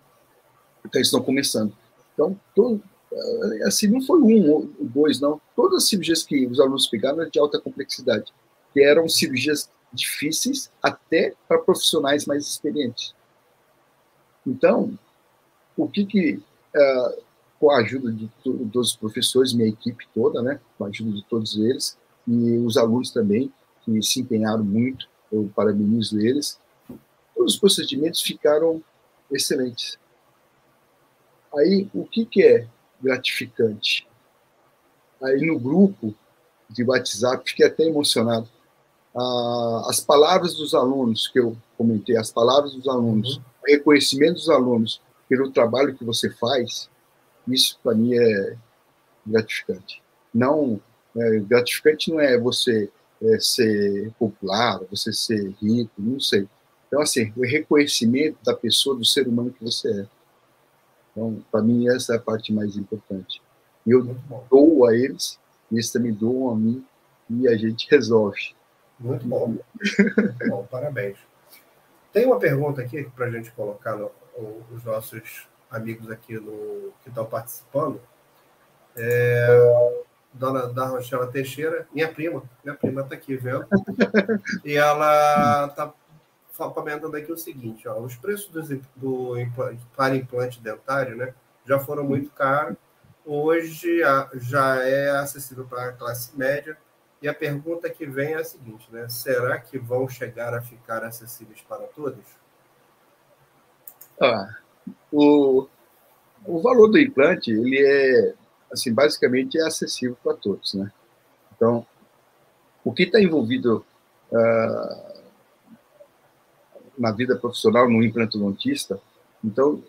Então, eles estão começando. Então, todo, eh, assim, não foi um ou dois, não. Todas as cirurgias que os alunos pegaram eram de alta complexidade, que eram cirurgias difíceis até para profissionais mais experientes. Então, o que que, uh, com a ajuda de todos os professores, minha equipe toda, né, com a ajuda de todos eles, e os alunos também, que se empenharam muito, eu parabenizo eles, todos os procedimentos ficaram excelentes. Aí, o que, que é gratificante? Aí, no grupo de WhatsApp, fiquei até emocionado. Ah, as palavras dos alunos que eu comentei, as palavras dos alunos, uhum. o reconhecimento dos alunos pelo trabalho que você faz, isso para mim é gratificante. Não, é, gratificante não é você é, ser popular, você ser rico, não sei. Então, assim, o reconhecimento da pessoa, do ser humano que você é. Então, para mim, essa é a parte mais importante. Eu dou a eles, eles também doam a mim, e a gente resolve. Muito bom. Muito bom, parabéns. Tem uma pergunta aqui para a gente colocar no, os nossos amigos aqui no, que estão participando. É, dona da Rochela Teixeira, minha prima, minha prima está aqui vendo, e ela está comentando aqui o seguinte: ó, os preços do, para implante dentário né, já foram muito caros, hoje já é acessível para a classe média. E a pergunta que vem é a seguinte, né? Será que vão chegar a ficar acessíveis para todos? Ah, o, o valor do implante, ele é, assim, basicamente é acessível para todos, né? Então, o que está envolvido uh, na vida profissional, no implantodontista, então,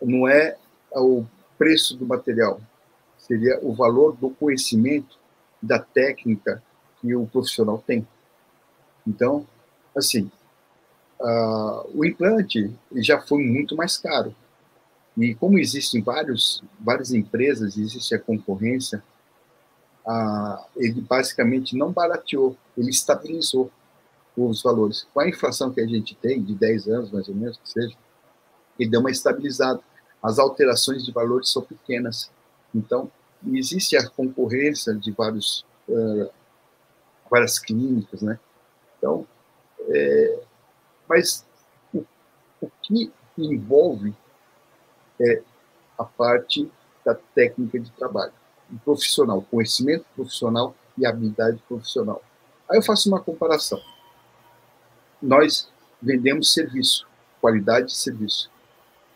não é o preço do material, seria o valor do conhecimento, da técnica que o profissional tem. Então, assim, uh, o implante já foi muito mais caro. E como existem vários, várias empresas, existe a concorrência, ele basicamente não barateou, ele estabilizou os valores. Com a inflação que a gente tem, de 10 anos mais ou menos, que seja, ele deu uma estabilizada. As alterações de valores são pequenas. Então, existe a concorrência de vários, uh, várias clínicas, né? Então, é, mas o, o que envolve é a parte da técnica de trabalho, o profissional, conhecimento profissional e habilidade profissional. Aí eu faço uma comparação nós vendemos serviço, qualidade de serviço.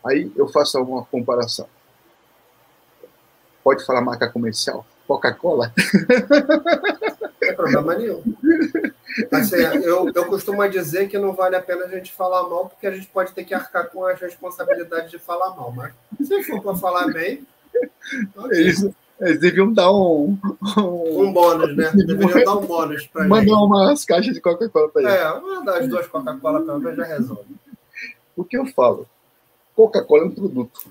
Aí eu faço uma comparação. Pode falar marca comercial? Coca-Cola? Não tem problema nenhum. Assim, eu, eu costumo dizer que não vale a pena a gente falar mal, porque a gente pode ter que arcar com as responsabilidades de falar mal. Mas se for para falar bem. Okay. Eles, eles deviam dar um, um. Um, bônus, né? Deveriam dar um bônus para Mandar gente. umas caixas de Coca-Cola para ele. É, mandar as duas Coca-Cola para mim já resolve. O que eu falo? Coca-Cola é um produto.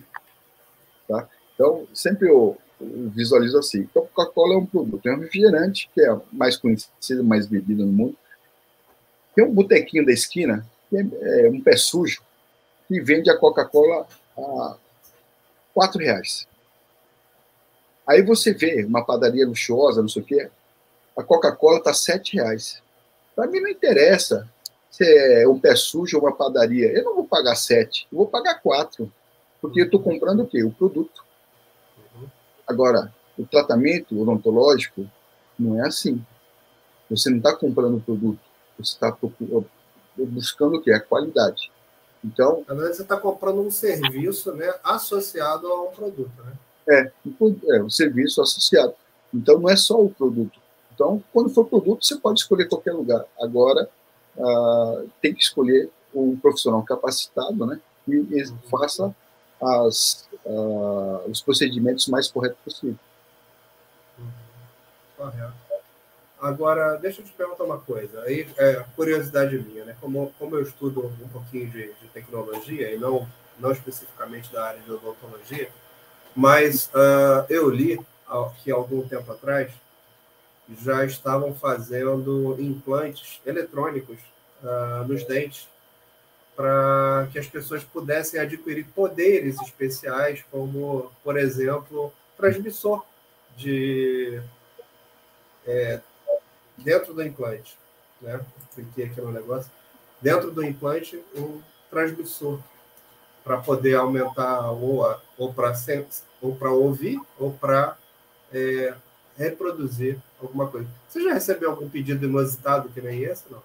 Tá? Então, sempre eu, visualizo assim: Coca-Cola é um produto, é um refrigerante, que é mais conhecido, mais bebido no mundo. Tem um botequinho da esquina, que é, é um pé sujo, que vende a Coca-Cola a quatro reais. Aí você vê uma padaria luxuosa, não sei o quê, a Coca-Cola está sete reais. Para mim não interessa se é um pé sujo ou uma padaria. Eu não vou pagar sete, eu vou pagar quatro, porque eu estou comprando o quê? O produto. Agora, o tratamento odontológico não é assim. Você não está comprando o produto, você está buscando o quê? A qualidade. Então, na verdade, você está comprando um serviço né, associado a um produto, né? É, é um serviço associado. Então, não é só o produto. Então, quando for produto, você pode escolher qualquer lugar. Agora, ah, tem que escolher um profissional capacitado, né? E, e faça as, ah, os procedimentos mais corretos possível. Correto. Agora, deixa eu te perguntar uma coisa. Aí, é, curiosidade minha, né? Como, como eu estudo um pouquinho de, de tecnologia e não, não especificamente da área de odontologia, mas uh, eu li que algum tempo atrás já estavam fazendo implantes eletrônicos uh, nos dentes para que as pessoas pudessem adquirir poderes especiais, como, por exemplo, transmissor de é, dentro do implante, né? Cliquei aqui no negócio. Dentro do implante, um transmissor para poder aumentar ou, ou para ou para ouvir ou para é, reproduzir alguma coisa. Você já recebeu algum pedido inusitado que nem esse, não?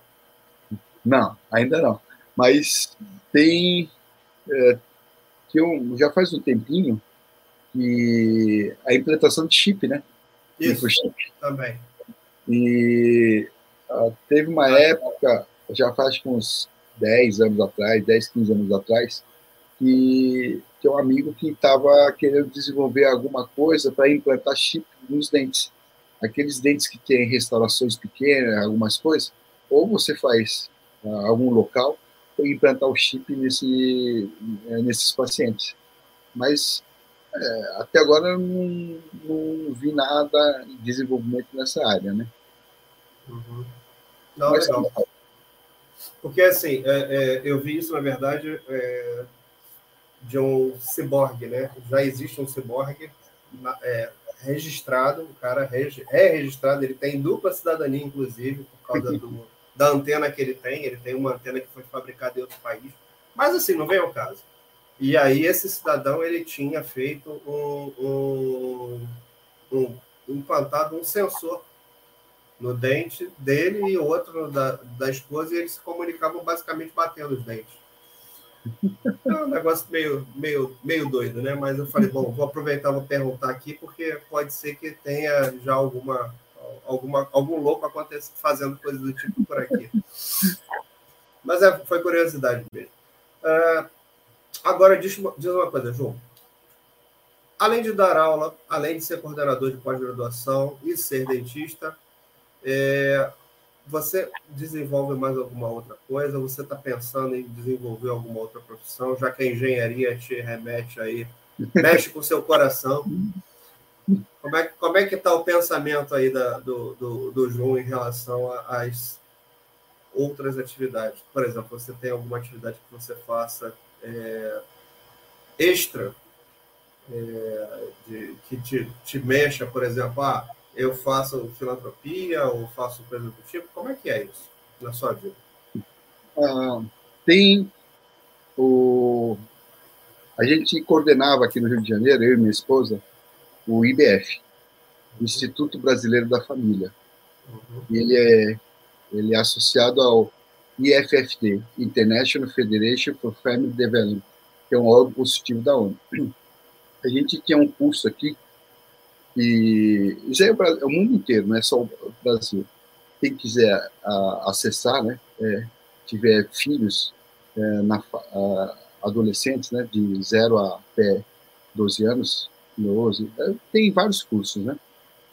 Não, ainda não. Mas tem é, que eu, já faz um tempinho que a implantação de chip, né? Isso, chip. também. E uh, teve uma época, já faz uns 10 anos atrás, 10, 15 anos atrás, que tem um amigo que estava querendo desenvolver alguma coisa para implantar chip nos dentes. Aqueles dentes que têm restaurações pequenas, algumas coisas, ou você faz uh, algum local e implantar o chip nesse, uh, nesses pacientes. Mas é, até agora eu não, não, vi nada de desenvolvimento nessa área, né? Uhum. Não, Mas, legal. Porque, assim, é, é, eu vi isso, na verdade, é, de um ciborgue, né? Já existe um ciborgue é, registrado, o cara é registrado, ele tem dupla cidadania, inclusive, por causa do, da antena que ele tem. Ele tem uma antena que foi fabricada em outro país. Mas, assim, não vem ao caso. E aí, esse cidadão, ele tinha feito um, um, um implantado um sensor no dente dele e outro da, da esposa, e eles se comunicavam basicamente batendo os dentes. É um negócio meio, meio, meio doido, né? Mas eu falei, bom, vou aproveitar, vou perguntar aqui, porque pode ser que tenha já alguma, alguma algum louco acontecendo, fazendo coisa do tipo por aqui. Mas é, foi curiosidade mesmo. Uh, agora, diz, diz uma coisa, João. Além de dar aula, além de ser coordenador de pós-graduação e ser dentista, é, você desenvolve mais alguma outra coisa? Você está pensando em desenvolver alguma outra profissão, já que a engenharia te remete aí, mexe com o seu coração? Como é, como é que está o pensamento aí da, do, do, do João em relação às outras atividades? Por exemplo, você tem alguma atividade que você faça é, extra, é, de, que te, te mexa, por exemplo, ah, eu faço filantropia ou faço coisa do tipo? Como é que é isso na sua vida? Ah, tem o. A gente coordenava aqui no Rio de Janeiro, eu e minha esposa, o IBF, Instituto Brasileiro da Família. Uhum. Ele, é, ele é associado ao IFFD, International Federation for Family Development, que é um órgão positivo da ONU. A gente tinha um curso aqui e isso é o, é o, mundo inteiro, não é só o Brasil. Quem quiser a, acessar, né, é, tiver filhos é, na, a, adolescentes, né, de 0 até 12 anos, 12, é, tem vários cursos, né?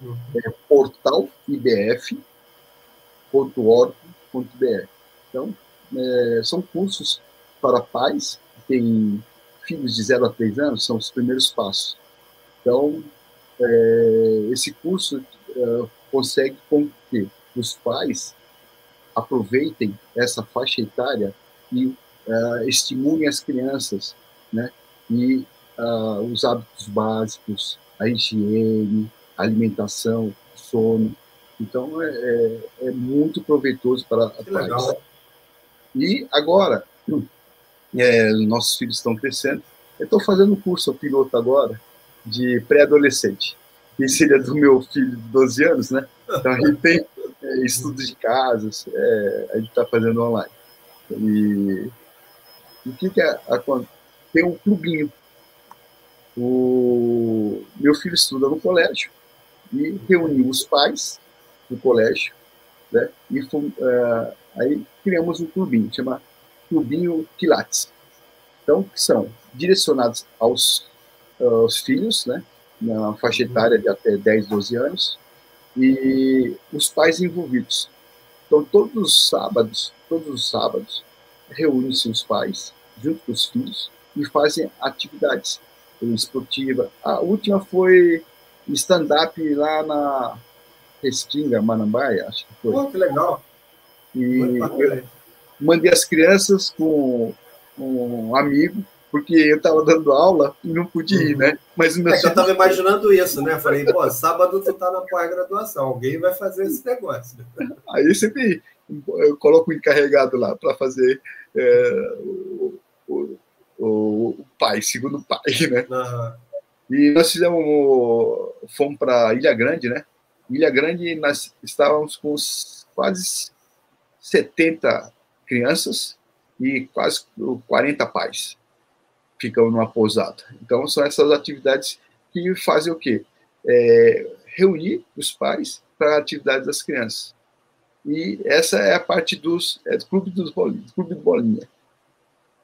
Uhum. É portalibf.org.br. Então, é, são cursos para pais que têm filhos de 0 a 3 anos, são os primeiros passos. Então, é, esse curso é, consegue com que os pais aproveitem essa faixa etária e é, estimulem as crianças, né? E uh, os hábitos básicos, a higiene, a alimentação, sono. Então, é, é, é muito proveitoso para que pais. E agora, é, nossos filhos estão crescendo. Eu estou fazendo curso piloto agora de pré-adolescente, que seria do meu filho de 12 anos, né? Então a gente tem é, estudos de casas, é, a gente está fazendo online. E o que, que é, tem um clubinho. O meu filho estuda no colégio e reuniu os pais do colégio, né? E fomos, uh, aí criamos um clubinho, chama Clubinho Pilates. Então, que são direcionados aos os filhos, né, na faixa etária de até 10, 12 anos, e os pais envolvidos. Então, todos os sábados, todos os sábados, reúnem-se os pais, junto com os filhos, e fazem atividades esportivas. A última foi stand-up lá na Restinga, Manambaia, acho que foi. Oh, que legal! E mandei as crianças com um amigo porque eu estava dando aula e não podia ir, né? Mas o meu é eu estava imaginando isso, né? Falei, pô, sábado tu tá na pós-graduação, alguém vai fazer esse negócio. Aí eu sempre eu coloco o encarregado lá para fazer é, o, o, o, pai, segundo pai, né? Uhum. E nós fizemos, fomos para Ilha Grande, né? Ilha Grande, nós estávamos com quase 70 crianças e quase 40 pais ficam numa pousada. Então, são essas atividades que fazem o quê? É, reunir os pais para atividades das crianças. E essa é a parte dos é do clube dos bolinha, do clube de bolinha.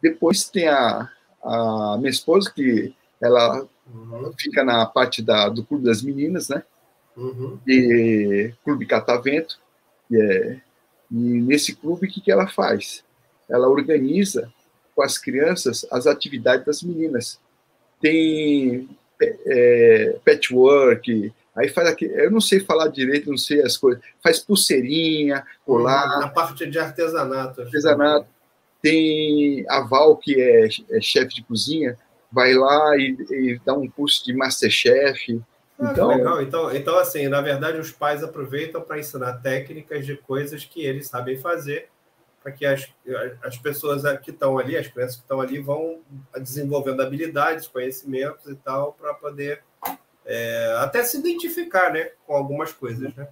Depois tem a, a minha esposa que ela uhum. fica na parte da, do clube das meninas, né? Uhum. E clube catavento. E, é, e nesse clube o que, que ela faz? Ela organiza com as crianças as atividades das meninas. Tem é, patchwork, Aí faz aqui, eu não sei falar direito, não sei as coisas. Faz pulseirinha, colar. Na parte de artesanato. Artesanato. Tem a Val, que é, é chefe de cozinha, vai lá e, e, dá um curso de Masterchef. Ah, então, legal. Então, então, assim, na verdade, os pais aproveitam para ensinar técnicas de coisas que eles sabem fazer, para que as, as pessoas que estão ali, as crianças que estão ali, vão desenvolvendo habilidades, conhecimentos e tal, para poder é, até se identificar né, com algumas coisas. Né?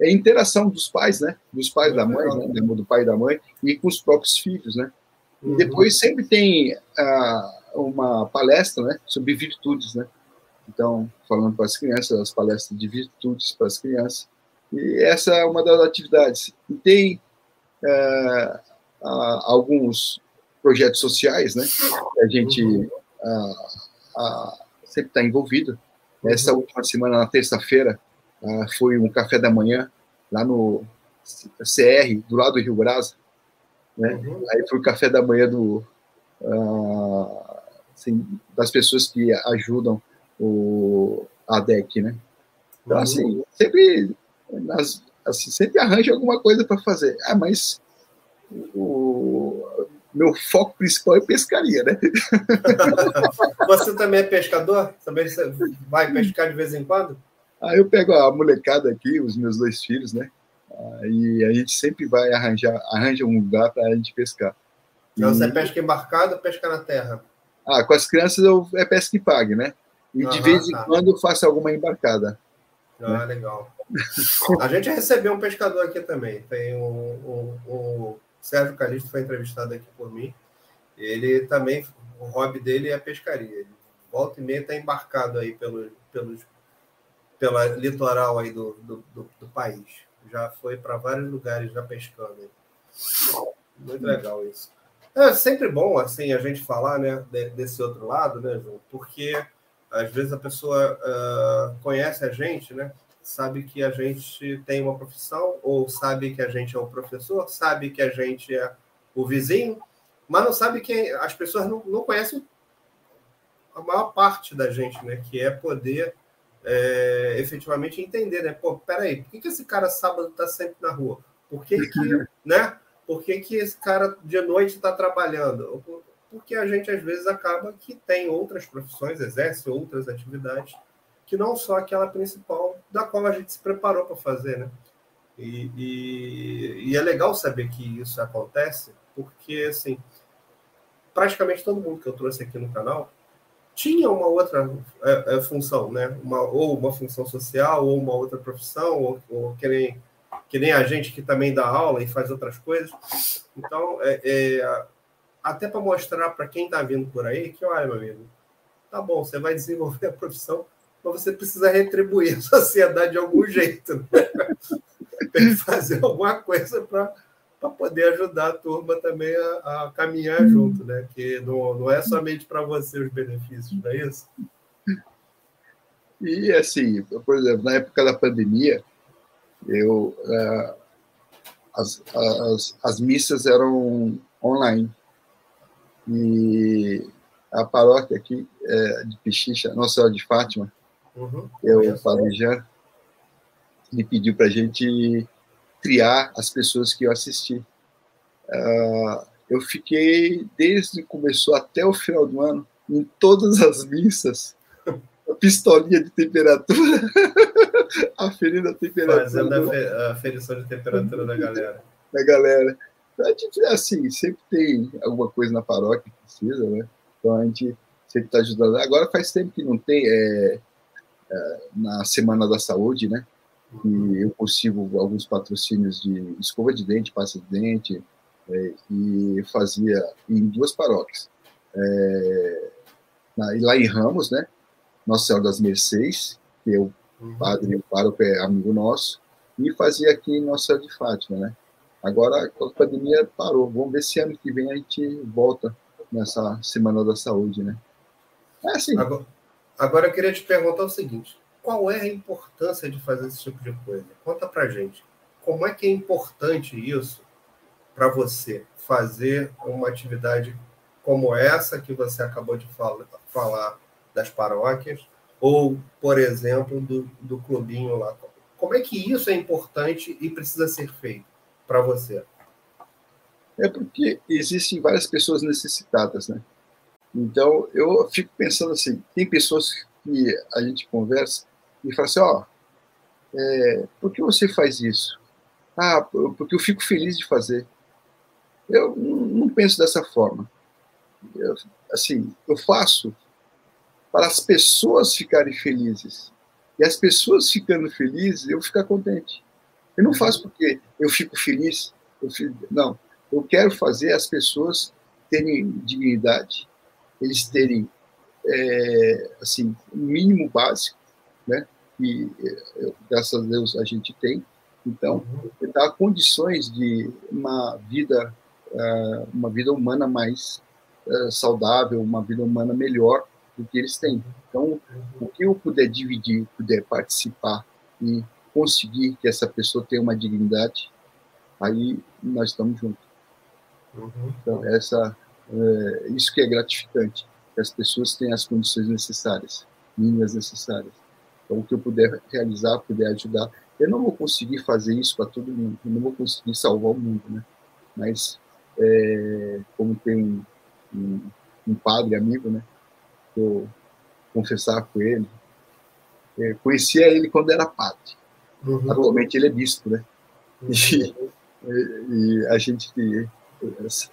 É a interação dos pais, né? Dos pais da mãe, né? do pai e da mãe, e com os próprios filhos, né? E uhum. depois sempre tem ah, uma palestra né, sobre virtudes, né? Então, falando para as crianças, as palestras de virtudes para as crianças. E essa é uma das atividades. E tem ah, ah, alguns projetos sociais, né? A gente uhum. sempre está envolvido. Essa última semana, na terça-feira, foi um café da manhã lá no CR, do lado do Rio Brasa. Né? Uhum. Aí foi o café da manhã do, uh, assim, das pessoas que ajudam o ADEC, né? Então, uhum. assim, sempre, nas, assim, sempre arranja alguma coisa para fazer. Ah, mas o, meu foco principal é pescaria, né? Você também é pescador? Também vai pescar de vez em quando? Ah, eu pego a molecada aqui, os meus dois filhos, né? E a gente sempre vai arranjar, arranja um lugar para a gente pescar. Então, e... você pesca embarcado ou pesca na terra? Ah, com as crianças eu, é pesca e pague, né? E de vez em tá. quando eu faço alguma embarcada. Ah, né? legal. A gente recebeu um pescador aqui também. Tem um Sérgio Calixto foi entrevistado aqui por mim. Ele também, o hobby dele é pescaria. Ele volta e meia está embarcado aí pelo, pelos, pela litoral aí do, do, do, do país. Já foi para vários lugares já pescando. Muito legal isso. É sempre bom assim a gente falar, né, desse outro lado, né, João? Porque às vezes a pessoa uh, conhece a gente, né? Sabe que a gente tem uma profissão, ou sabe que a gente é um professor, sabe que a gente é o vizinho, mas não sabe que as pessoas não, não conhecem a maior parte da gente, né? Que é poder é, efetivamente entender, né? Pô, peraí, por que, que esse cara sábado está sempre na rua? Por que, que né? Por que, que esse cara de noite está trabalhando? Porque a gente às vezes acaba que tem outras profissões, exerce outras atividades que não só aquela principal da qual a gente se preparou para fazer, né? E, e, e, é legal saber que isso acontece, porque, assim, praticamente todo mundo que eu trouxe aqui no canal tinha uma outra é, é, função, né? Uma, ou uma função social, ou uma outra profissão, ou, ou que, nem, que nem a gente que também dá aula e faz outras coisas. Então, é, é até para mostrar para quem está vindo por aí que, olha, meu amigo, tá bom, você vai desenvolver a profissão, mas você precisa retribuir a sociedade de algum jeito. Né? Tem que fazer alguma coisa para poder ajudar a turma também a, a, caminhar junto, né? Que não, não é somente para você os benefícios, não é isso? E assim, por exemplo, na época da pandemia, eu uh, as, as, as missas eram online e a paróquia aqui é, de Pichicha, Nossa Senhora de Fátima, Uhum. Eu, Padre Jean, ele pediu para a gente triar as pessoas que eu assisti. Uh, eu fiquei, desde que começou até o final do ano, em todas as missas, a pistolinha de temperatura, aferindo a temperatura. Fazendo a, fe a aferição de temperatura da galera. Da galera. A gente, assim, sempre tem alguma coisa na paróquia que precisa, né? Então a gente sempre está ajudando. Agora faz tempo que não tem. É, na Semana da Saúde, né? E eu consigo alguns patrocínios de escova de dente, pasta de dente, é, e fazia em duas paróquias. É, na, lá em Ramos, né? Nossa Senhora das Mercês, que é o uhum. padre, o pároco é amigo nosso, e fazia aqui em Nossa Senhora de Fátima, né? Agora a pandemia parou. Vamos ver se ano que vem a gente volta nessa Semana da Saúde, né? É assim. Agora, agora eu queria te perguntar o seguinte: qual é a importância de fazer esse tipo de coisa? Conta pra gente. Como é que é importante isso para você fazer uma atividade como essa que você acabou de fala, falar das paróquias, ou, por exemplo, do, do clubinho lá? Como é que isso é importante e precisa ser feito para você? É porque existem várias pessoas necessitadas, né? Então, eu fico pensando assim, tem pessoas que a gente conversa e fala assim, ó, oh, é, por que você faz isso? Ah, porque eu fico feliz de fazer. Eu não penso dessa forma. Eu, assim, eu faço para as pessoas ficarem felizes. E as pessoas ficando felizes, eu ficar contente. Eu não faço porque eu fico feliz. Eu fico, não, eu quero fazer as pessoas terem dignidade, eles terem, é, assim, o mínimo básico, né? Que, é, graças a Deus, a gente tem. Então, dar condições de uma vida, é, uma vida humana mais é, saudável, uma vida humana melhor do que eles têm. Então, o que eu puder dividir, puder participar e conseguir que essa pessoa tenha uma dignidade, aí nós estamos juntos. Uhum. Então, essa, é, isso que é gratificante, que as pessoas tenham as condições necessárias, mínimas necessárias. Então, o que eu puder realizar, puder ajudar. Eu não vou conseguir fazer isso para todo mundo, eu não vou conseguir salvar o mundo, né? Mas, é, como tem um, um, um, padre amigo, né? Eu confessar com ele, é, conhecia ele quando era padre. Uhum. Atualmente ele é bispo, né? Uhum. E, e, a gente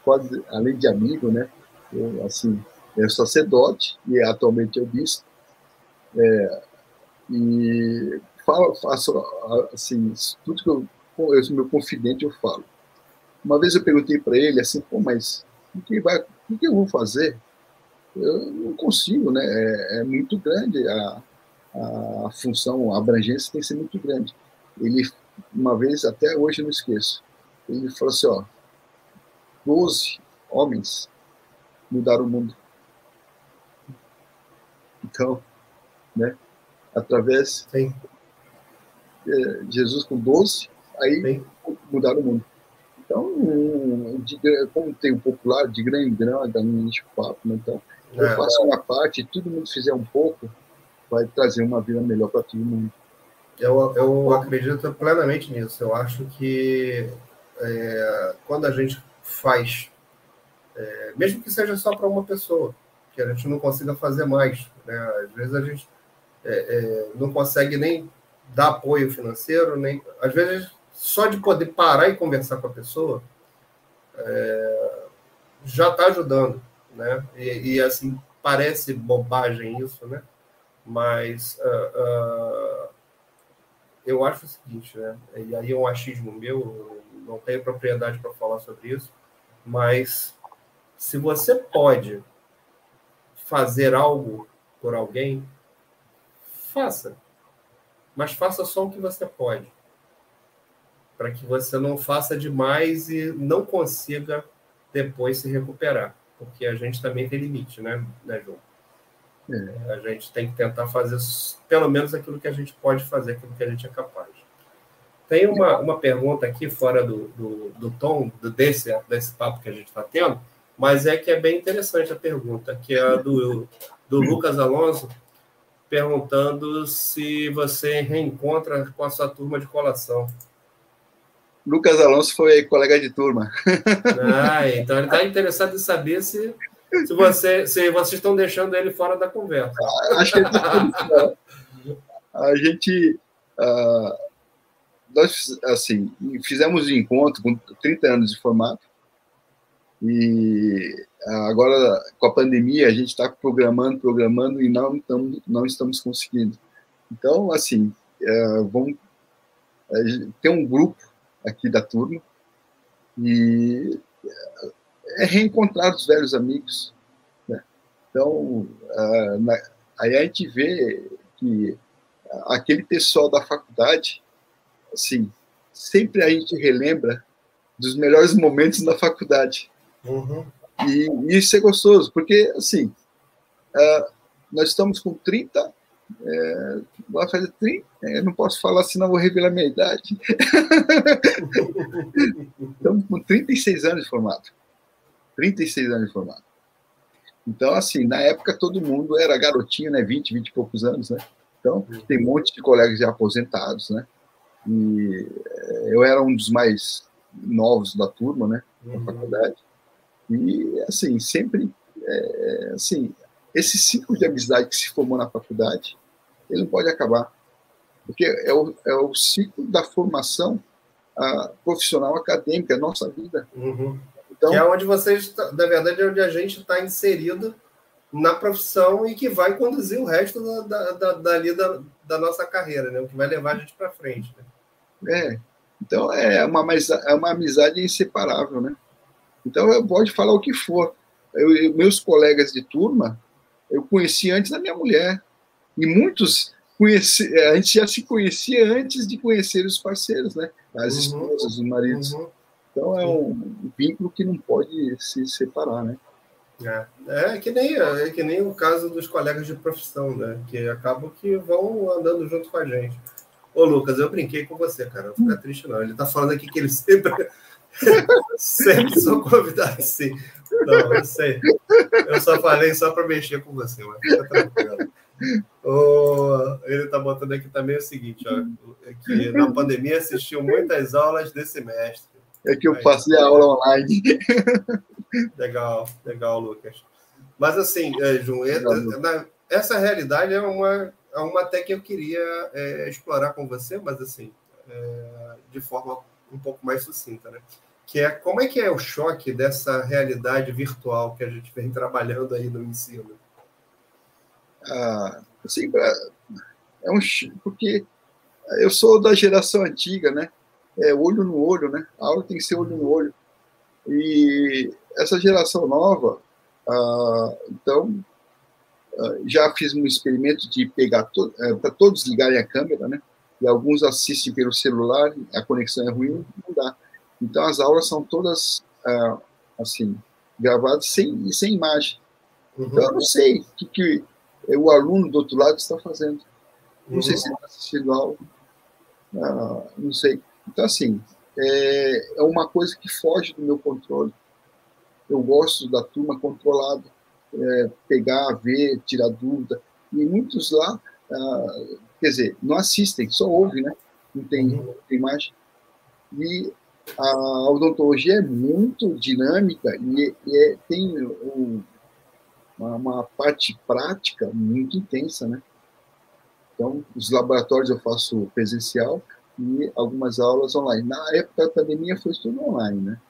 pode, além de amigo, né? Eu, assim, é sacerdote e atualmente é bispo. É, e falo, faço assim, tudo que eu, eu sou meu confidente, eu falo. Uma vez eu perguntei para ele assim, pô, mas o que, vai, o que eu vou fazer? Eu não consigo, né? É, é muito grande a, a função, a abrangência tem que ser muito grande. Ele, uma vez, até hoje eu não esqueço, ele falou assim, ó, 12 homens mudaram o mundo. Então, né, através Sim. de Jesus com 12, aí Sim. mudaram o mundo. Então, de, como tem o popular, de grão em grão, da minha papo, né? então, eu é. faço uma parte, todo mundo fizer um pouco, vai trazer uma vida melhor para todo mundo. Eu, eu acredito plenamente nisso. Eu acho que é, quando a gente faz, é, mesmo que seja só para uma pessoa, que a gente não consiga fazer mais. Né? Às vezes a gente é, é, não consegue nem dar apoio financeiro, nem às vezes só de poder parar e conversar com a pessoa é, já está ajudando, né? E, e, assim parece bobagem isso, né? Mas uh, uh, eu acho o seguinte, né? E aí é um achismo meu, não tenho propriedade para falar sobre isso, mas se você pode fazer algo por alguém, faça. Mas faça só o que você pode. Para que você não faça demais e não consiga depois se recuperar. Porque a gente também tem limite, né, né João? É. A gente tem que tentar fazer pelo menos aquilo que a gente pode fazer, aquilo que a gente é capaz. Tem uma, uma pergunta aqui fora do, do, do tom do, desse, desse papo que a gente está tendo, mas é que é bem interessante a pergunta, que é a do, do Lucas Alonso, perguntando se você reencontra com a sua turma de colação. Lucas Alonso foi colega de turma. Ah, então ele está interessado em saber se, se, você, se vocês estão deixando ele fora da conversa. Acho que ele tá a gente. Uh, nós, assim, fizemos um encontro com 30 anos de formato, e agora, com a pandemia, a gente está programando, programando e não, tamo, não estamos conseguindo. Então, assim, é, vamos é, ter um grupo aqui da turma e é reencontrar os velhos amigos. Né? Então, na, aí a gente vê que aquele pessoal da faculdade, assim, sempre a gente relembra dos melhores momentos na faculdade. Uhum. E, e, isso é gostoso, porque, assim, uh, nós estamos com 30, é, vai fazer 30, é, não posso falar senão vou revelar minha idade. estamos com 36 anos de formato. 36 anos de formato. Então, assim, na época todo mundo era garotinho, né? 20, 20 e poucos anos, né? Então, tem um monte de colegas já aposentados, né? E é, eu era um dos mais novos da turma, né? Na uhum. faculdade. E, assim, sempre, é, assim, esse ciclo de amizade que se formou na faculdade, ele não pode acabar. Porque é o, é o ciclo da formação a, profissional acadêmica, a nossa vida. Uhum. Então, que é onde vocês, na verdade, é onde a gente está inserido na profissão e que vai conduzir o resto da, da, da, da, da nossa carreira, né? o que vai levar a gente para frente. Né? É, então é uma, é uma amizade inseparável, né? Então eu pode falar o que for. Eu, eu, meus colegas de turma, eu conheci antes da minha mulher. E muitos conheci, a gente já se conhecia antes de conhecer os parceiros, né? As uhum, esposas, os maridos. Uhum. Então é um vínculo que não pode se separar, né? É, é que nem é que nem o caso dos colegas de profissão, né? Que acabam que vão andando junto com a gente. Ô, Lucas, eu brinquei com você, cara. Não fica triste, não. Ele tá falando aqui que ele sempre, sempre sou convidado, sim. Não, eu sei. Eu só falei só para mexer com você, mas fica tranquilo. Oh, ele está botando aqui também o seguinte, ó, que na pandemia assistiu muitas aulas desse mestre. É que eu passei a aula online. Legal, legal, Lucas. Mas assim, é, João, essa realidade é uma, é uma até que eu queria é, explorar com você, mas assim, é, de forma um pouco mais sucinta, né? Que é como é que é o choque dessa realidade virtual que a gente vem trabalhando aí no ensino? Ah, assim, é um porque eu sou da geração antiga, né? É olho no olho, né? A aula tem que ser olho no olho. E essa geração nova, ah, então, já fiz um experimento de pegar to, é, para todos ligarem a câmera, né? E alguns assistem pelo celular, a conexão é ruim, não dá. Então as aulas são todas ah, assim gravadas sem sem imagem. Uhum. Então eu não sei o que, que o aluno do outro lado está fazendo. Não uhum. sei se ele está assistindo algo, ah, não sei. Então assim é, é uma coisa que foge do meu controle. Eu gosto da turma controlada, é, pegar, ver, tirar dúvida. E muitos lá, ah, quer dizer, não assistem, só ouvem, né? Não tem, uhum. não tem imagem. E a odontologia é muito dinâmica e, e é, tem um, uma, uma, parte prática muito intensa, né? Então, os laboratórios eu faço presencial e algumas aulas online. Na época da pandemia foi tudo online, né?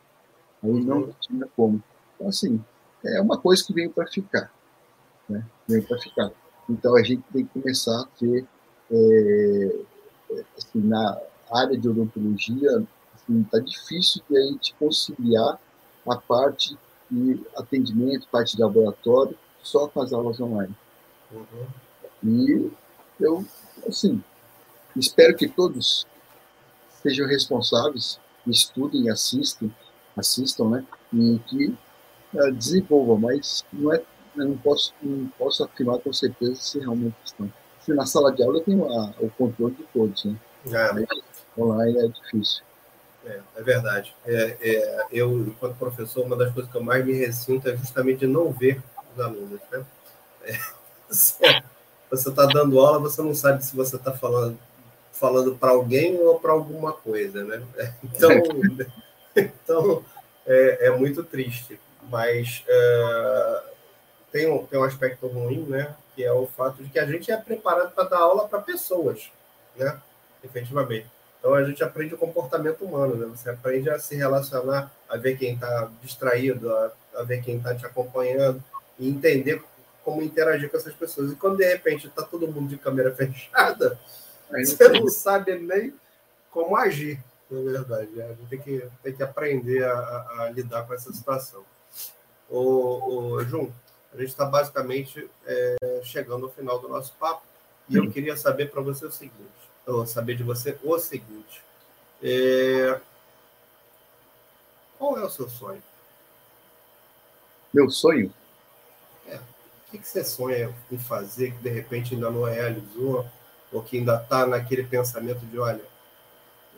Aí não uhum. tinha como. Então, assim, é uma coisa que veio para ficar, né? Veio para ficar. Então, a gente tem que começar a ter, é, assim, na área de odontologia, assim, tá difícil de a gente conciliar a parte de atendimento, parte de laboratório, só com as aulas online. Uhum. E eu, assim, espero que todos sejam responsáveis, estudem, assistam, assistam, né? E que uh, desenvolvam, mas não é, eu não posso, não posso afirmar com certeza se realmente estão. Se na sala de aula eu tenho a, o controle de todos, né? É. Online é difícil. É, é verdade. É, é, eu, enquanto professor, uma das coisas que eu mais me ressinto é justamente não ver os alunos. Né? É, você está dando aula, você não sabe se você está falando falando para alguém ou para alguma coisa, né? Então, então é, é, muito triste. Mas é, tem, um, tem um aspecto ruim, né? Que é o fato de que a gente é preparado para dar aula para pessoas, né? Efetivamente. Então a gente aprende o comportamento humano, né? Você aprende a se relacionar, a ver quem está distraído, a, a ver quem está te acompanhando e entender como interagir com essas pessoas. E quando de repente está todo mundo de câmera fechada, você não sabe nem como agir. É verdade, é. a gente tem que, tem que aprender a, a, a lidar com essa situação. Ô, ô Jun, a gente está basicamente é, chegando ao final do nosso papo e eu queria saber para você o seguinte, ou saber de você o seguinte. É... Qual é o seu sonho? Meu sonho? É. O que, que você sonha em fazer que de repente ainda não realizou ou que ainda está naquele pensamento de, olha,